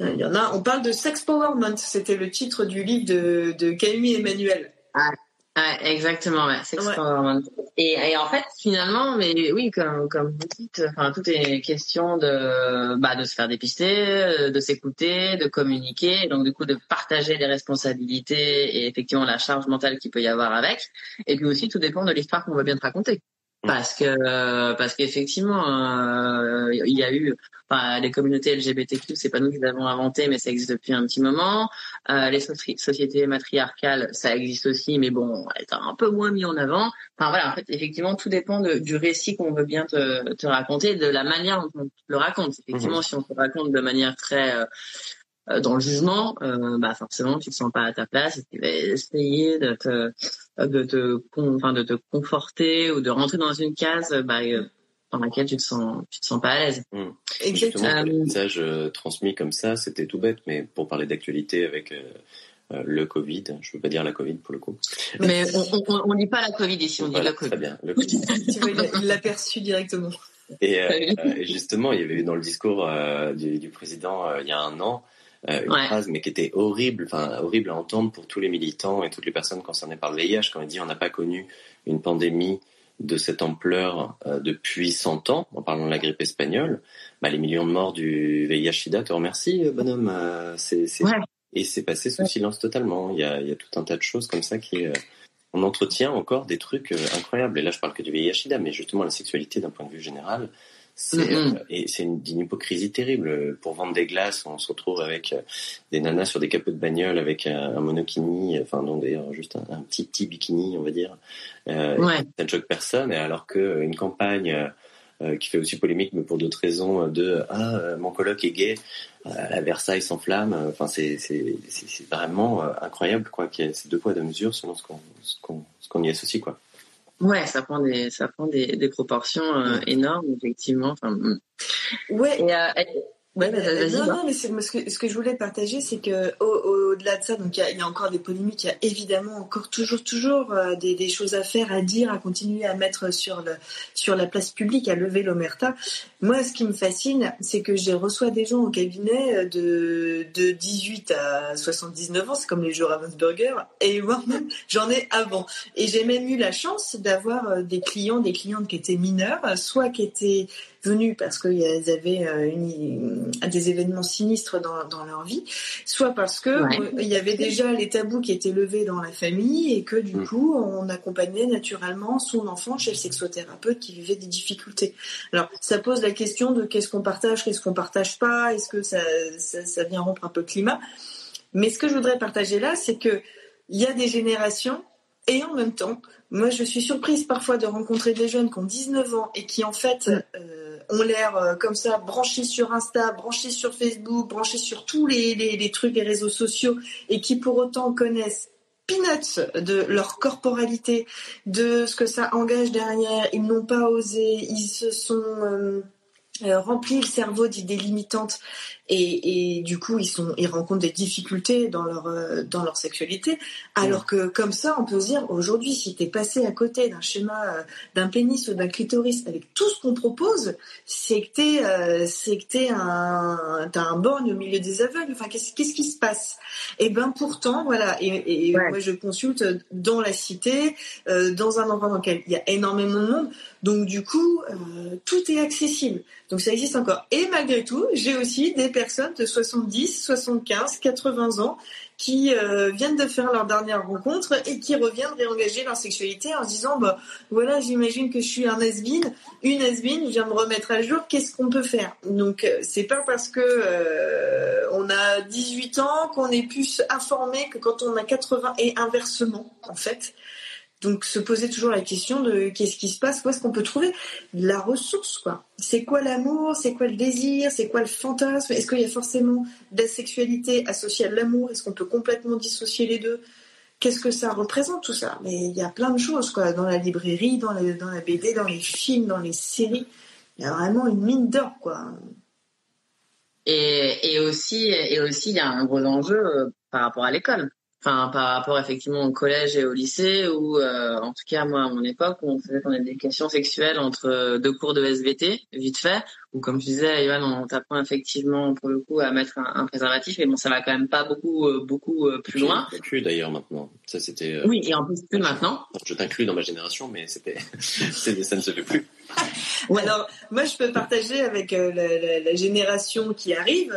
Il y en a, on parle de sex powerment, c'était le titre du livre de, de Camille Emmanuel. Ah, exactement, ouais, sex powerment. Et, et, en fait, finalement, mais oui, comme, comme vous dites, enfin, tout est question de, bah, de se faire dépister, de s'écouter, de communiquer, donc du coup de partager les responsabilités et effectivement la charge mentale qu'il peut y avoir avec. Et puis aussi, tout dépend de l'histoire qu'on veut bien te raconter. Mm. parce que parce qu'effectivement euh, il y a eu enfin, les communautés LGBTQ c'est pas nous qui les avons inventé mais ça existe depuis un petit moment euh, les sociétés matriarcales ça existe aussi mais bon elles sont un peu moins mis en avant enfin voilà en fait effectivement tout dépend de, du récit qu'on veut bien te, te raconter de la manière dont on le raconte effectivement mm-hmm. si on te raconte de manière très euh, euh, dans le jugement, euh, bah forcément tu te sens pas à ta place et tu vas essayer de te de te enfin de te conforter ou de rentrer dans une case bah, euh, dans laquelle tu te sens tu te sens pas à l'aise. Mmh. Exactement. Le message transmis comme ça, c'était tout bête, mais pour parler d'actualité avec le Covid. Je veux pas dire la Covid pour le coup. Mais on ne dit pas la Covid ici, on dit la Covid. Très bien. Le COVID. il l'a perçu directement. Et, euh, justement, il y avait eu dans le discours euh, du, du, président euh, il y a un an une phrase, mais qui était horrible, enfin horrible à entendre pour tous les militants et toutes les personnes concernées par le VIH, quand il dit on n'a pas connu une pandémie de cette ampleur depuis 100 ans, en parlant de la grippe espagnole. Bah, les millions de morts du VIH/SIDA te remercie, bonhomme. c'est, Et c'est passé sous silence totalement. Il y, a, il y a tout un tas de choses comme ça qui on entretient encore des trucs euh, incroyables. Et là, je parle que du VIH/SIDA, mais justement la sexualité d'un point de vue général, c'est euh, et c'est une, hypocrisie terrible. Pour vendre des glaces, on se retrouve avec euh, des nanas sur des capots de bagnole avec un, monokini, enfin non d'ailleurs juste un, petit petit bikini, on va dire. Euh, ouais. Ça ne choque personne. Et alors que une campagne euh, qui fait aussi polémique, mais pour d'autres raisons, de ah mon coloc est gay, la Versailles s'enflamme. Enfin, c'est c'est vraiment incroyable quoi y ces deux poids deux mesures selon ce qu'on ce qu'on y associe quoi. Ouais, ça prend des ça prend des, des proportions énormes effectivement. Enfin, mm. ouais. Et, non, non, mais ce que, ce que je voulais partager, c'est que au-delà de ça, donc il y, a encore des polémiques, il y a évidemment encore toujours, toujours euh, des, des, choses à faire, à dire, à continuer à mettre sur le sur la place publique, à lever l'omerta. Moi, ce qui me fascine, c'est que je reçois des gens au cabinet euh, de de 18 à 79 ans, c'est comme les jours Ravensburger, et moi-même, j'en ai avant. Et j'ai même eu la chance d'avoir euh, des clients, des clientes qui étaient mineurs, soit qui étaient venus parce avaient euh, une, des événements sinistres dans, dans, leur vie, soit parce que il y avait déjà les tabous qui étaient levés dans la famille et que du mm. coup on accompagnait naturellement son enfant chez le sexothérapeute qui vivait des difficultés. Alors ça pose la question de qu'est-ce qu'on partage, qu'est-ce qu'on partage pas, est-ce que ça, ça, ça vient rompre un peu le climat. Mais ce que je voudrais partager là, c'est que il y a des générations et en même temps, moi je suis surprise parfois de rencontrer des jeunes qui ont 19 ans et qui en fait mm. euh, ont l'air euh, comme ça branchés sur Insta, branchés sur Facebook, branchés sur tous les, les, trucs des réseaux sociaux et qui pour autant connaissent peanuts de leur corporalité, de ce que ça engage derrière. Ils n'ont pas osé, ils se sont euh, euh, remplis le cerveau d'idées limitantes et, et, du coup ils sont ils rencontrent des difficultés dans leur euh, dans leur sexualité. Alors que comme ça on peut se dire aujourd'hui si tu es passé à côté d'un schéma euh, d'un pénis ou d'un clitoris avec tout ce qu'on propose c'est que tu euh, c'est que t'es un t'as un borgne au milieu des aveugles. Enfin qu'est-ce qu'est-ce qui se passe? Et eh ben pourtant voilà. Et, et moi je consulte dans la cité dans un endroit dans lequel il y a énormément de monde. Donc du coup tout est accessible. Donc ça existe encore. Et malgré tout j'ai aussi des personnes de 70, 75, 80 ans qui euh, viennent de faire leur dernière rencontre et qui reviennent réengager leur sexualité en se disant bah voilà j'imagine que je suis un has-been, une has-been, je viens me remettre à jour, qu'est-ce qu'on peut faire? Donc euh, c'est pas parce que euh, on a 18 ans qu'on est plus informé que quand on a 80 et inversement en fait. Donc se poser toujours la question de qu'est-ce qui se passe, où est-ce qu'on peut trouver la ressource, quoi. C'est quoi l'amour, c'est quoi le désir, c'est quoi le fantasme? Est-ce qu'il y a forcément de la sexualité associée à l'amour? Est-ce qu'on peut complètement dissocier les deux? Qu'est-ce que ça représente tout ça? Mais il y a plein de choses, quoi, dans la librairie, dans, la BD, dans les films, dans les séries. Il y a vraiment une mine d'or, quoi. Aussi, et aussi, il y a un gros enjeu euh, par rapport à l'école enfin par rapport effectivement au collège et au lycée ou euh, en tout cas moi à mon époque on faisait ton éducation sexuelle entre deux cours de SVT vite fait. Ou comme je disais Yoann on t'apprend effectivement pour le coup à mettre un, préservatif. Mais bon ça va quand même pas beaucoup euh, beaucoup euh, plus loin. plus d'ailleurs maintenant. Ça c'était oui et en plus plus maintenant. Je t'inclus dans ma génération mais c'était ça ne se fait plus. Alors moi je peux partager avec la, la, la, génération qui arrive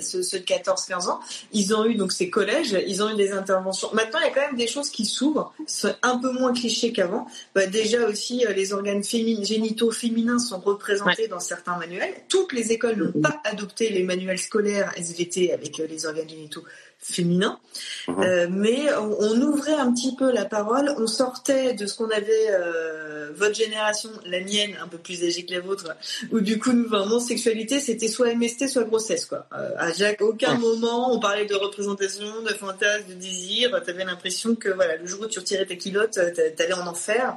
ceux, de 14-15 ans, ils ont eu donc ces collèges, ils ont eu des interventions. Maintenant, il y a quand même des choses qui s'ouvrent, c'est un peu moins cliché qu'avant. Bah, déjà aussi, euh, les organes génitaux féminins sont représentés dans certains manuels. Toutes les écoles n'ont mm-hmm. pas adopté les manuels scolaires SVT avec euh, les organes génitaux féminin, mhm. euh, mais on, ouvrait un petit peu la parole, on sortait de ce qu'on avait, euh, votre génération, la mienne, un peu plus âgée que la vôtre, où du coup, nous, vraiment, sexualité, c'était soit MST, soit grossesse, quoi. Euh, à Jacques, aucun moment, on parlait de représentation, de fantasme, de désir, t'avais l'impression que, voilà, le jour où tu retirais ta culotte, t'allais en enfer.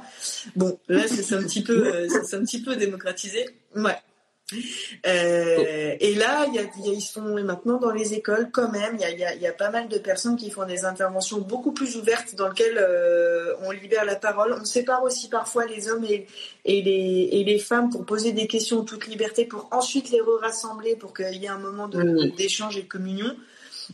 Bon, là, c'est un petit peu, c'est un petit peu démocratisé. Ouais. Euh, et là, y a, y ils sont maintenant dans les écoles quand même. Il y a, y a, pas mal de personnes qui font des interventions beaucoup plus ouvertes dans lesquelles euh, on libère la parole. On sépare aussi parfois les hommes et, et, les, et les femmes pour poser des questions en toute liberté, pour ensuite les rassembler pour qu'il y ait un moment d'échange et de communion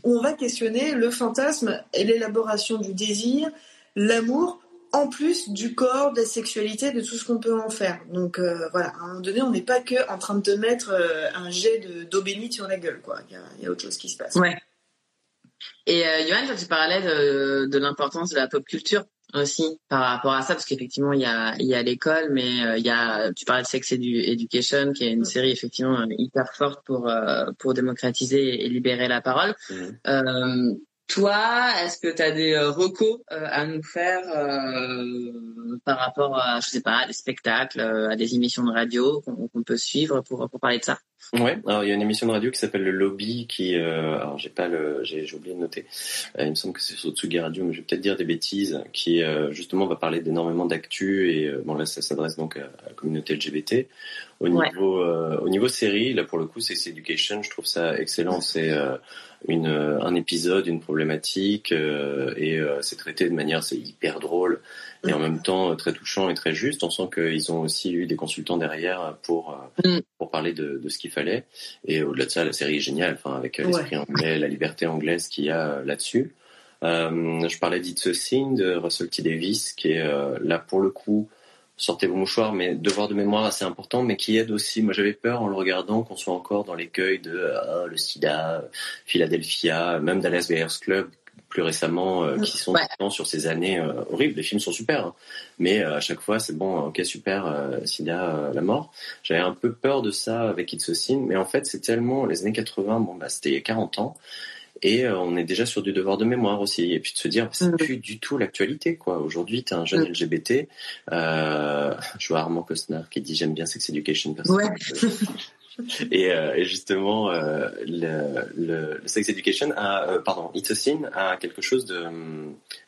où on va questionner le fantasme et l'élaboration du désir, l'amour en plus du corps, de la sexualité, de tout ce qu'on peut en faire. Donc euh, voilà, à un moment donné, on n'est pas que en train de te mettre euh, un jet d'eau bénite sur la gueule, quoi. Il y, a, autre chose qui se passe. Ouais. Et euh, Johan, tu parlais de, de l'importance de la pop culture aussi par rapport à ça, parce qu'effectivement il y a, il y a l'école, mais euh, il y a, tu parlais de Sex Education, qui est une série effectivement hyper forte pour pour démocratiser et libérer la parole. Mmh. Toi, est-ce que tu as des euh, recos euh, à nous faire euh, par rapport à, je sais pas, à des spectacles, à des émissions de radio qu'on peut suivre pour, pour parler de ça? Ouais, alors il y a une émission de radio qui s'appelle le Lobby qui, alors j'ai pas le, j'ai oublié de noter. il me semble que c'est sur Tsugi Radio, mais je vais peut-être dire des bêtises. Qui justement va parler d'énormément d'actu et bon là ça s'adresse donc à, la communauté LGBT. Au niveau, au niveau série, là pour le coup c'est Education, je trouve ça excellent. C'est une, un épisode, une problématique, euh, et euh, c'est traité de manière c'est hyper drôle et en même temps très touchant et très juste. On sent qu'ils ont aussi eu des consultants derrière pour mm. pour parler de, de ce qu'il fallait. Et au-delà de ça, la série est géniale, enfin avec l'esprit anglais, la liberté anglaise qu'il y a là-dessus. Euh, je parlais d'It's a Sin de Russell T Davis, qui est là pour le coup sortez vos mouchoirs, mais devoir de mémoire assez important, mais qui aide aussi. Moi, j'avais peur en le regardant qu'on soit encore dans l'écueil de ah, le SIDA, Philadelphia, même Dallas Bears Club plus récemment, euh, qui sont ouais. sur ces années euh, horribles. Les films sont super, hein. mais euh, à chaque fois, c'est bon, ok, super, SIDA, la mort. J'avais un peu peur de ça avec It's a Sin, mais en fait, c'est tellement les années 80, bon, bah, c'était il y a 40 ans. Et euh, on est déjà sur du devoir de mémoire aussi. Et puis de se dire, c'est mm. plus du tout l'actualité, quoi. Aujourd'hui, t'es un jeune mm. LGBT. Euh, je vois Armand Costner qui dit j'aime bien Sex Education. Ouais. et, euh, et, justement, le, le, le, Sex Education a, pardon, It's a Sin a quelque chose de,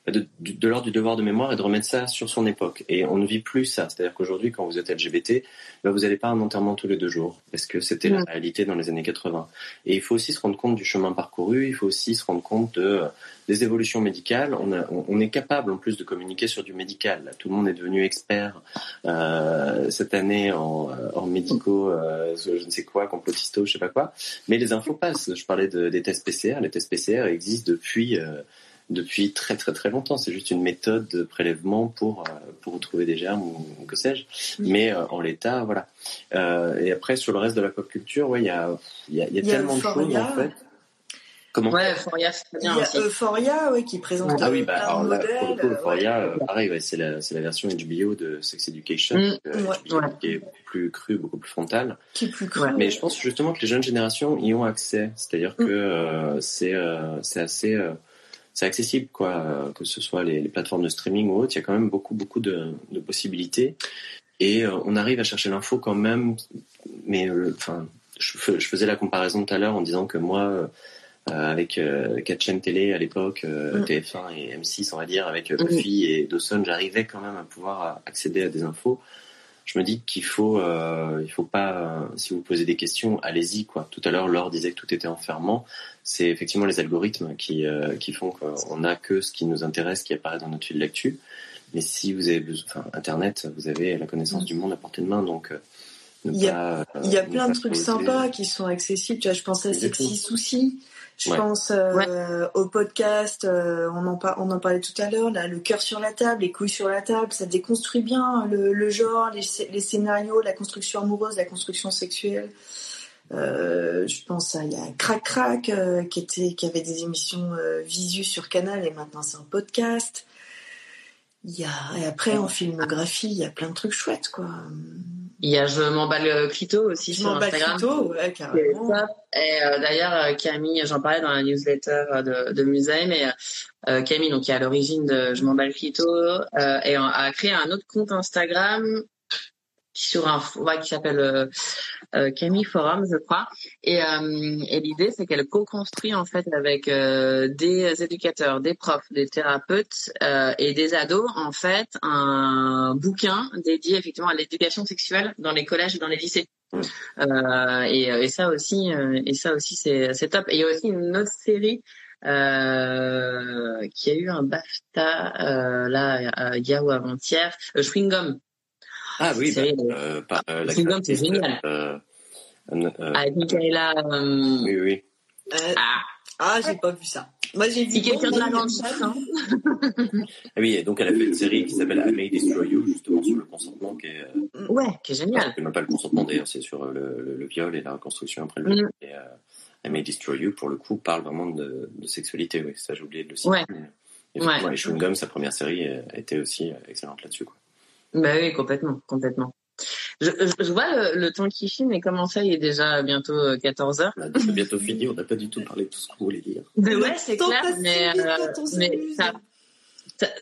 de, de, l'ordre du devoir de mémoire et de remettre ça sur son époque. Et on ne vit plus ça. C'est-à-dire qu'aujourd'hui, quand vous êtes LGBT, ben, vous n'allez pas à un enterrement tous les deux jours, parce que c'était la réalité dans les années 80. Et il faut aussi se rendre compte du chemin parcouru, il faut aussi se rendre compte de, des évolutions médicales. On, a, on, est capable en plus de communiquer sur du médical. Tout le monde est devenu expert euh, cette année en, en médicaux, euh, je ne sais quoi, complotisto, je sais pas quoi. Mais les infos passent. Je parlais de, des tests PCR. Les tests PCR existent depuis... Euh, depuis très très très longtemps. C'est juste une méthode de prélèvement pour euh, pour retrouver des germes ou, que sais-je. Mais euh, en l'état, voilà. Euh, et après sur le reste de la pop culture, ouais, il y a il y a, y a, tellement de choses en fait. Comment? Ouais, Euphoria, c'est bien Il y a Euphoria, oui, qui présente. Ah oui, bah alors là, pour le coup, Euphoria, pareil, ouais, c'est la c'est la version HBO de Sex Education, mm, qui est beaucoup plus crue, beaucoup plus frontale. Qui est plus crue. Mais je pense justement que les jeunes générations y ont accès. C'est-à-dire mm. que c'est c'est assez c'est accessible, quoi, euh, que ce soit les, plateformes de streaming ou autres. Il y a quand même beaucoup, beaucoup de, possibilités. Et euh, on arrive à chercher l'info quand même. Mais euh, enfin, je, faisais la comparaison tout à l'heure en disant que moi, avec quatre chaînes télé à l'époque, mm. TF1 et M6, on va dire, avec Buffy et Dawson, j'arrivais quand même à pouvoir accéder à des infos je me dis qu'il faut, euh, il faut pas, si vous posez des questions, allez-y quoi. Tout à l'heure, Laure disait que tout était enfermant. C'est effectivement les algorithmes qui, euh, qui font qu'on n'a que ce qui nous intéresse, qui apparaît dans notre fil d'actu. Mais si vous avez besoin, enfin, Internet, vous avez la connaissance du monde à portée de main, donc. Euh, il y a, il y a plein de trucs sympas qui sont accessibles. Tu vois, je pense à Sexy Souci. Je pense euh, au podcast, euh, on, en on en parlait tout à l'heure, là, le cœur sur la table, les couilles sur la table, ça déconstruit bien le, le genre, les, les, scénarios, la construction amoureuse, la construction sexuelle. Euh, je pense à il y a Crac Crac euh, qui était qui avait des émissions euh, visu sur Canal et maintenant c'est un podcast. Il y a et après en filmographie il y a plein de trucs chouettes quoi. Il y a Je m'emballe Clito aussi sur Instagram. Clito, ouais, carrément. Et euh, d'ailleurs, euh, Camille, j'en parlais dans la newsletter de, de Musée, mais euh, Camille, donc qui est à l'origine de Je m'emballe Clito, et a créé un autre compte Instagram sur un ouais, qui s'appelle euh, euh, Camille Forum, je crois. Et, euh, et l'idée, c'est qu'elle co-construit en fait avec des éducateurs, des profs, des thérapeutes et des ados en fait un bouquin dédié effectivement à l'éducation sexuelle dans les collèges et dans les lycées. Euh, et, et, ça aussi, et ça aussi, c'est top. Et il y a aussi une autre série euh, qui a eu un BAFTA euh, là hier ou avant-hier, Chewing Gum. Ah oui, bah, euh, par, euh, Chewing Gum, c'est génial. Avec Michaela. oui, oui. Ah, ah j'ai pas vu ça. Moi, j'ai vu. quelqu'un de la grande hein. ah oui, et donc elle a fait une série qui s'appelle I May Destroy You, justement sur le consentement, qui est. Ouais, qui est génial. C'est même pas le consentement d'ailleurs, c'est sur le, le, viol et la reconstruction après le viol. Mm. Et, I May Destroy You, pour le coup, parle vraiment de, de sexualité. Oui, ça, j'ai oublié de le citer. Ouais. Et ouais. Chewing Gum, sa première série, été aussi excellente là-dessus. Quoi. Bah oui, complètement, complètement. Je, je, vois le, le, temps qui file, mais comment ça, il est déjà bientôt 14 euh, heures? Bah, C'est bientôt fini, on n'a pas du tout parlé de tout ce qu'on voulait dire. Mais ouais, c'est clair, mais, euh, mais ça,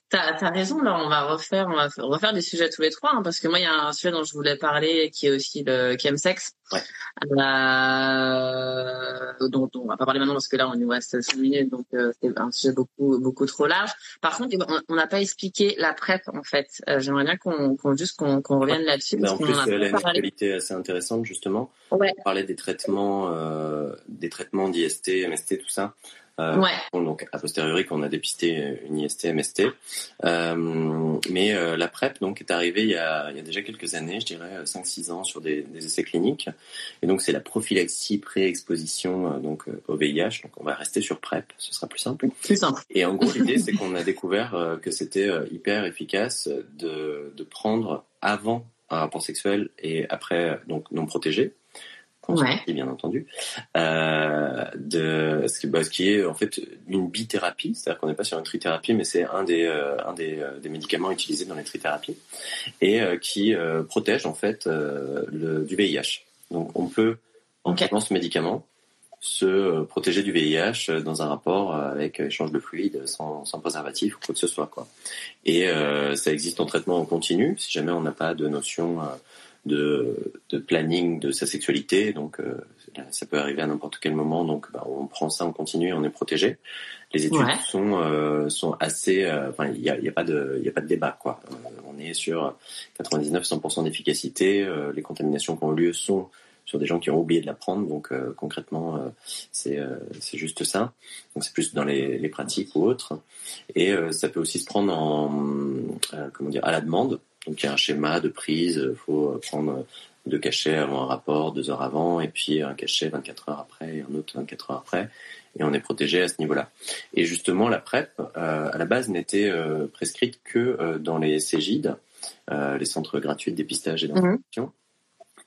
T'as as raison, là, on va refaire, on va refaire des sujets tous les trois, hein, parce que moi, il y a un sujet dont je voulais parler qui est aussi le chemsex. Ouais. Euh, dont, on va pas parler maintenant parce que là, on nous reste 5 minutes, donc euh, c'est un sujet beaucoup, beaucoup trop large. Par contre, on n'a pas expliqué la PrEP, en fait. Euh, J'aimerais bien qu'on qu juste qu'on revienne là-dessus. en plus, elle a une actualité assez intéressante, justement. Ouais. On parlait des traitements, euh, des traitements d'IST, MST, tout ça. Euh, ouais. Donc a posteriori qu'on a dépisté une IST, MST. Euh, mais euh, la PrEP donc est arrivée il y, a, il y a déjà quelques années, je dirais 5-6 ans sur des, des, essais cliniques. Et donc c'est la prophylaxie pré-exposition donc au VIH. Donc on va rester sur PrEP, ce sera plus simple. Plus simple. Et en gros l'idée c'est qu'on a découvert que c'était hyper efficace de, de prendre avant un rapport sexuel et après donc non protégé ouais. bien entendu, euh, de ce qui, bah, ce qui est en fait une bithérapie, c'est-à-dire qu'on n'est pas sur une trithérapie, mais c'est un des euh, un des, euh, des, médicaments utilisés dans les trithérapies et euh, qui protège en fait le, du VIH. Donc on peut en okay. prenant ce médicament se protéger du VIH dans un rapport avec échange de fluide sans, sans préservatif ou quoi que ce soit quoi. Et ça existe en traitement en continu si jamais on n'a pas de notion de, de, planning de sa sexualité. Donc, euh, ça peut arriver à n'importe quel moment. Donc, bah, on prend ça, on continue, on est protégé. Les études ouais. sont euh, sont assez. Euh, il y a, y a, pas de il y a pas de débat quoi. On est sur 99-100% d'efficacité. les contaminations qui ont lieu sont sur des gens qui ont oublié de la prendre. Donc concrètement, c'est c'est juste ça. Donc c'est plus dans les, les, pratiques ou autres. Et ça peut aussi se prendre en comment dire à la demande. Donc il y a un schéma de prise, il faut prendre deux cachets avant un rapport, deux heures avant, et puis un cachet 24 heures après, et un autre 24 heures après, et on est protégé à ce niveau-là. Et justement, la PrEP, euh, à la base, n'était euh, prescrite que euh, dans les CGID, les centres gratuits de dépistage et d'information. Mmh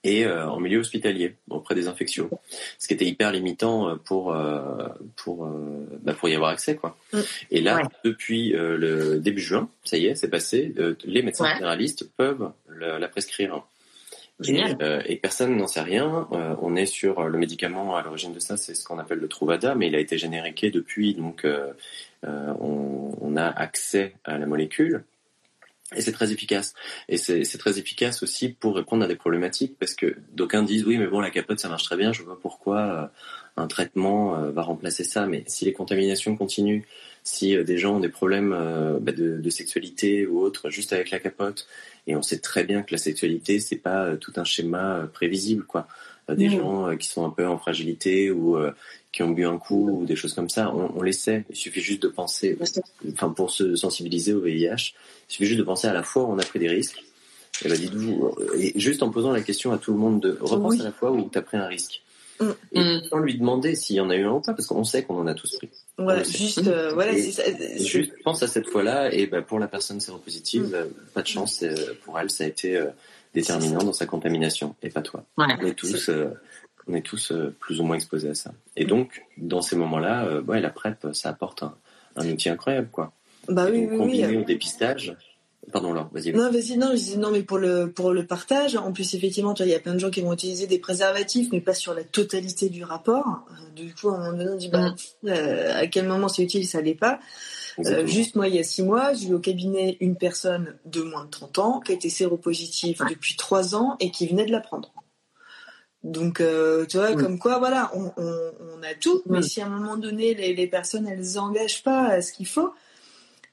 et euh, en milieu hospitalier auprès des infectios, ce qui était hyper limitant pour euh, pour bah pour y avoir accès quoi. Mm. Et là, ouais. depuis le début juin, ça y est, c'est passé. les médecins ouais. généralistes peuvent le, la prescrire. Génial. Et, euh, et, personne n'en sait rien. Euh, on est sur le médicament à l'origine de ça, c'est ce qu'on appelle le Truvada, mais il a été génériqué depuis, donc euh, on, on, a accès à la molécule. Et c'est très efficace. Et c'est très efficace aussi pour répondre à des problématiques, parce que d'aucuns disent oui, mais bon, la capote, ça marche très bien, je vois pourquoi un traitement va remplacer ça. Mais si les contaminations continuent, si des gens ont des problèmes bah, de, de, sexualité ou autre juste avec la capote, et on sait très bien que la sexualité c'est pas tout un schéma prévisible, quoi. Des mmh. gens qui sont un peu en fragilité ou qui ont bu un coup ou des choses comme ça, on, on les sait. Il suffit juste de penser, enfin pour se sensibiliser au VIH, il suffit juste de penser à la fois où on a pris des risques. Et ben dites-vous, et juste en posant la question à tout le monde de repense oui. à la fois où tu as pris un risque. Mmh. Et sans lui demander s'il y en a eu un ou pas, parce qu'on sait qu'on en a tous pris. Voilà, juste, euh, voilà, c'est ça. Juste pense à cette fois-là, et ben pour la personne séropositive, mmh. pas de chance, pour elle, ça a été euh, déterminant dans sa contamination, et pas toi. Ouais, on est tous, euh, on est tous plus ou moins exposés à ça. Et donc, dans ces moments-là, ouais, la PrEP, ça apporte un, un outil incroyable, quoi. Bah et oui, donc, oui, combiné oui. au dépistage. Pardon, Laure, vas-y. Non, vas-y, non, je dis non, mais pour le, pour le partage, en plus, effectivement, tu vois, il y a plein de gens qui vont utiliser des préservatifs, mais pas sur la totalité du rapport. Du coup, à un moment donné, on dit, bah, Mm. euh, à quel moment c'est utile, ça l'est pas. Euh, juste moi, il y a six mois, j'ai eu au cabinet une personne de moins de 30 ans qui était séropositive Ouais. depuis trois ans et qui venait de la prendre. Donc, euh, tu vois, Mm. comme quoi, voilà, on, on, on a tout, mais Mm. si à un moment donné, les, les personnes, elles engagent pas à ce qu'il faut,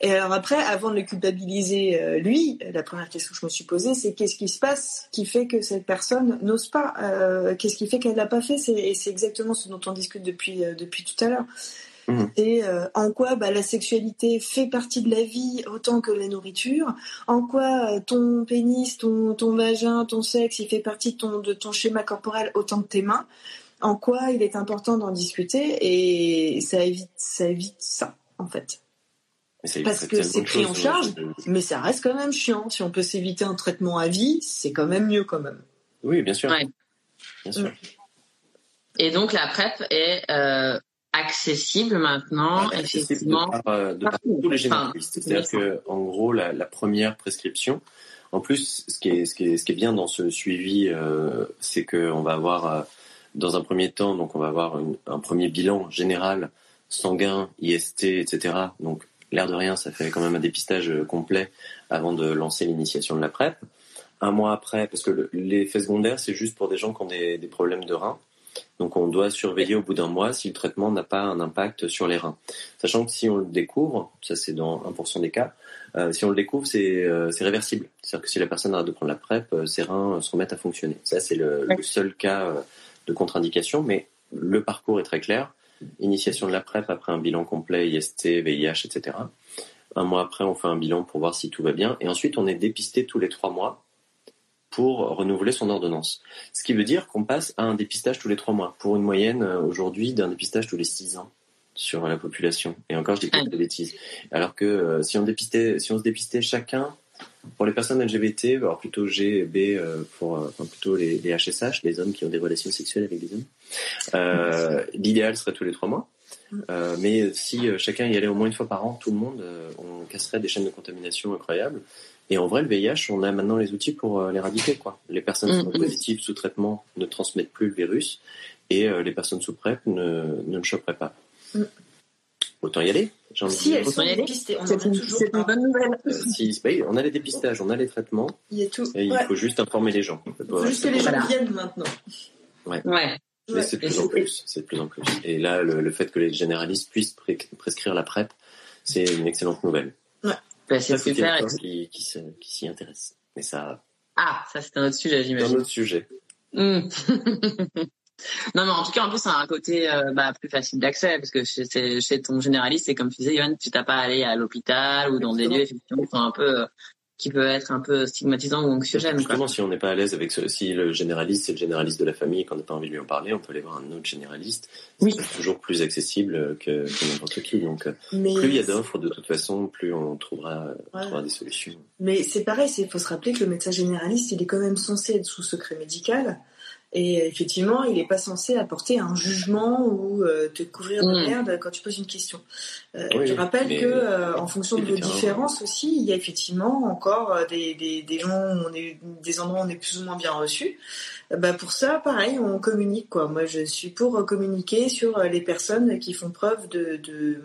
Et alors après, avant de le culpabiliser, euh, lui, la première question que je me suis posée, c'est qu'est-ce qui se passe qui fait que cette personne n'ose pas euh, Qu'est-ce qui fait qu'elle l'a pas fait? Et c'est exactement ce dont on discute depuis euh, depuis tout à l'heure. Mmh. Et en quoi bah, la sexualité fait partie de la vie autant que la nourriture? En quoi ton pénis, ton, ton vagin, ton sexe, il fait partie de ton, de ton schéma corporel autant que tes mains? En quoi il est important d'en discuter? Et ça évite, ça évite ça, en fait. Parce que c'est pris en charge, mais ça reste quand même chiant. Si on peut s'éviter un traitement à vie, c'est quand même mieux quand même. Oui, bien sûr. Bien sûr. Et donc la PrEP est euh, accessible maintenant, effectivement, par, euh, de tous les généralistes. C'est-à-dire que, en gros, la, la, première prescription, en plus, ce qui est, ce qui est, ce qui est bien dans ce suivi, euh, c'est qu'on va avoir, euh, dans un premier temps, donc on va avoir une, un premier bilan général sanguin, IST, etc. Donc l'air de rien, ça fait quand même un dépistage euh, complet avant de lancer l'initiation de la PrEP. Un mois après, parce que l'effet secondaire, c'est juste pour des gens qui ont des, problèmes de reins. Donc on doit surveiller au bout d'un mois si le traitement n'a pas un impact sur les reins. Sachant que si on le découvre, ça c'est dans 1% des cas, euh, si on le découvre, euh, c'est réversible. C'est-à-dire que si la personne arrête de prendre la PrEP, ses reins se remettent à fonctionner. Ça c'est le, le, seul cas de contre-indication, mais le parcours est très clair. Initiation de la PrEP après un bilan complet IST, VIH, etc. Un mois après, on fait un bilan pour voir si tout va bien. Et ensuite, on est dépisté tous les trois mois pour renouveler son ordonnance. Ce qui veut dire qu'on passe à un dépistage tous les trois mois, pour une moyenne euh, aujourd'hui d'un dépistage tous les six ans sur la population. Et encore, je dis pas de bêtises. Alors que euh, si on dépistait, si on se dépistait chacun pour les personnes LGBT, alors plutôt G et B euh, pour euh, enfin plutôt les, les, HSH, les hommes qui ont des relations sexuelles avec des hommes. Euh, L'idéal serait tous les trois mois. Euh, mais si chacun y allait au moins une fois par an, tout le monde, on casserait des chaînes de contamination incroyables. Et en vrai, le VIH, on a maintenant les outils pour l'éradiquer. Quoi. Les personnes mm, mm. positives sous traitement ne transmettent plus le virus et les personnes sous PrEP ne, ne le choperaient pas. Autant y aller. Si elles sont dépistées, on C'est une bonne nouvelle. Euh, si, on a les dépistages, on a les traitements. Il y a tout. Et il faut juste informer les gens. Il faut juste que les gens viennent maintenant. Ouais. ouais. Mais c'est de plus en plus. C'est de plus en plus. Et là, le, fait que les généralistes puissent prescrire la PrEP, c'est une excellente nouvelle. Ouais. Bah, c'est super. Qui, qui, qui s'y intéresse. Mais ça. Ah, ça c'est un autre sujet, j'imagine. Un autre sujet. Mmh. Non, mais en tout cas, en plus, ça a un côté euh, bah, plus facile d'accès, parce que chez, chez ton généraliste, c'est comme tu disais, Yoann, tu t'as pas à aller à l'hôpital ou dans des lieux effectivement qui sont un peu euh, qui peut être un peu stigmatisant ou anxiogène. Justement, si on n'est pas à l'aise avec ce, si le généraliste c'est le généraliste de la famille et qu'on n'a pas envie de lui en parler, on peut aller voir un autre généraliste. Oui. C'est toujours plus accessible que, que n'importe qui. Donc, euh, plus il y a d'offres, de toute façon, plus on trouvera, on trouvera des solutions. Mais c'est pareil, il faut se rappeler que le médecin généraliste, il est quand même censé être sous secret médical. Et effectivement, il n'est pas censé apporter un jugement ou euh, te couvrir de mm. merde quand tu poses une question. Euh, je rappelle que, euh, en fonction de vos différences aussi, il y a effectivement encore des, des, des gens, on est, des endroits où on est plus ou moins bien reçus. Bah pour ça, pareil, on communique quoi. Moi, je suis pour communiquer sur les personnes qui font preuve de, de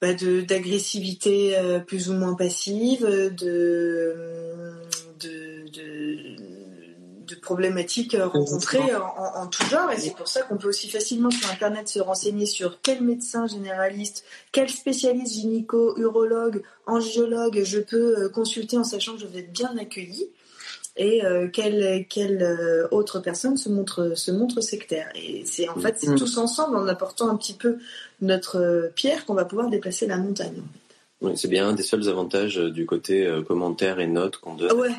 bah d'agressivité plus ou moins passive, de, de, de de problématiques euh, rencontrées en, en, tout genre. Et c'est pour ça qu'on peut aussi facilement sur Internet se renseigner sur quel médecin généraliste, quel spécialiste gynéco, urologue, angiologue je peux euh, consulter en sachant que je vais être bien accueillie et euh, quelle, quelle autre personne se montre, se montre sectaire. Et c'est en fait, c'est mm. tous ensemble, en apportant un petit peu notre pierre, qu'on va pouvoir déplacer la montagne. Oui, c'est bien un des seuls avantages euh, du côté euh, commentaires et notes qu'on donne ouais.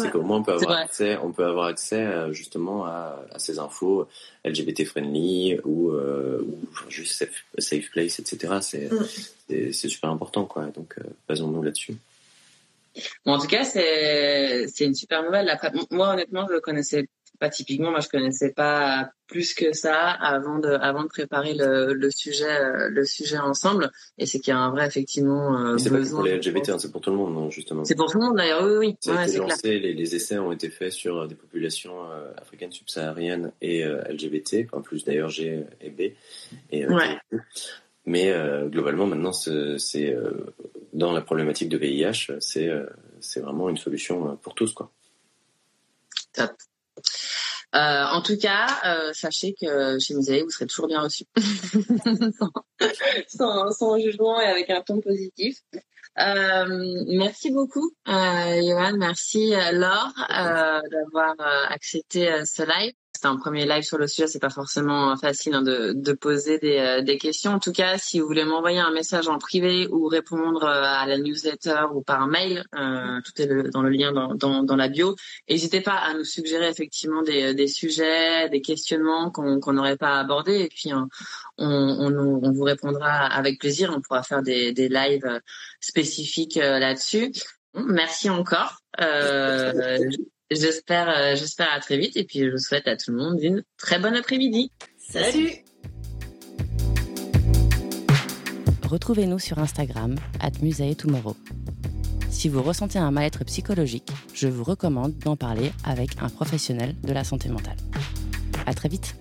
C'est qu'au moins on peut avoir accès, on peut avoir accès euh, justement à, à, ces infos LGBT friendly ou, ou juste safe, safe, place, etc. C'est c'est super important quoi. Donc basons-nous là-dessus. Bon, en tout cas, c'est une super nouvelle. Après, moi honnêtement, je le connaissais pas typiquement, moi je connaissais pas plus que ça avant de avant de préparer le, le sujet euh, le sujet ensemble. Et c'est qu'il y a un vrai effectivement euh, c'est pas pour les LGBT, hein, c'est pour tout le monde justement. C'est pour tout le monde d'ailleurs, oui oui. ouais, lancé, les, les, essais ont été faits sur des populations euh, africaines subsahariennes et LGBT, en plus d'ailleurs G et B. Et, ouais. Mais globalement maintenant c'est dans la problématique de VIH, c'est c'est vraiment une solution pour tous quoi. Top. En tout cas, sachez que chez Musée, vous serez toujours bien reçu, sans, sans, jugement et avec un ton positif. Euh, merci beaucoup, euh, Johan. Merci, euh, Laure, euh, d'avoir euh, accepté ce live. C'est un premier live sur le sujet, c'est pas forcément facile hein, de, poser des, des, questions. En tout cas, si vous voulez m'envoyer un message en privé ou répondre à la newsletter ou par mail, tout est dans le lien dans, la bio. N'hésitez pas à nous suggérer effectivement des, sujets, des questionnements qu'on n'aurait pas abordés. Et puis, on, on, vous répondra avec plaisir. On pourra faire des, lives spécifiques là-dessus. Merci encore. Euh, J'espère, euh, j'espère à très vite et puis je vous souhaite à tout le monde une très bonne après-midi. Salut. Retrouvez-nous sur Instagram at Tomorrow. Si vous ressentez un mal-être psychologique, je vous recommande d'en parler avec un professionnel de la santé mentale. À très vite.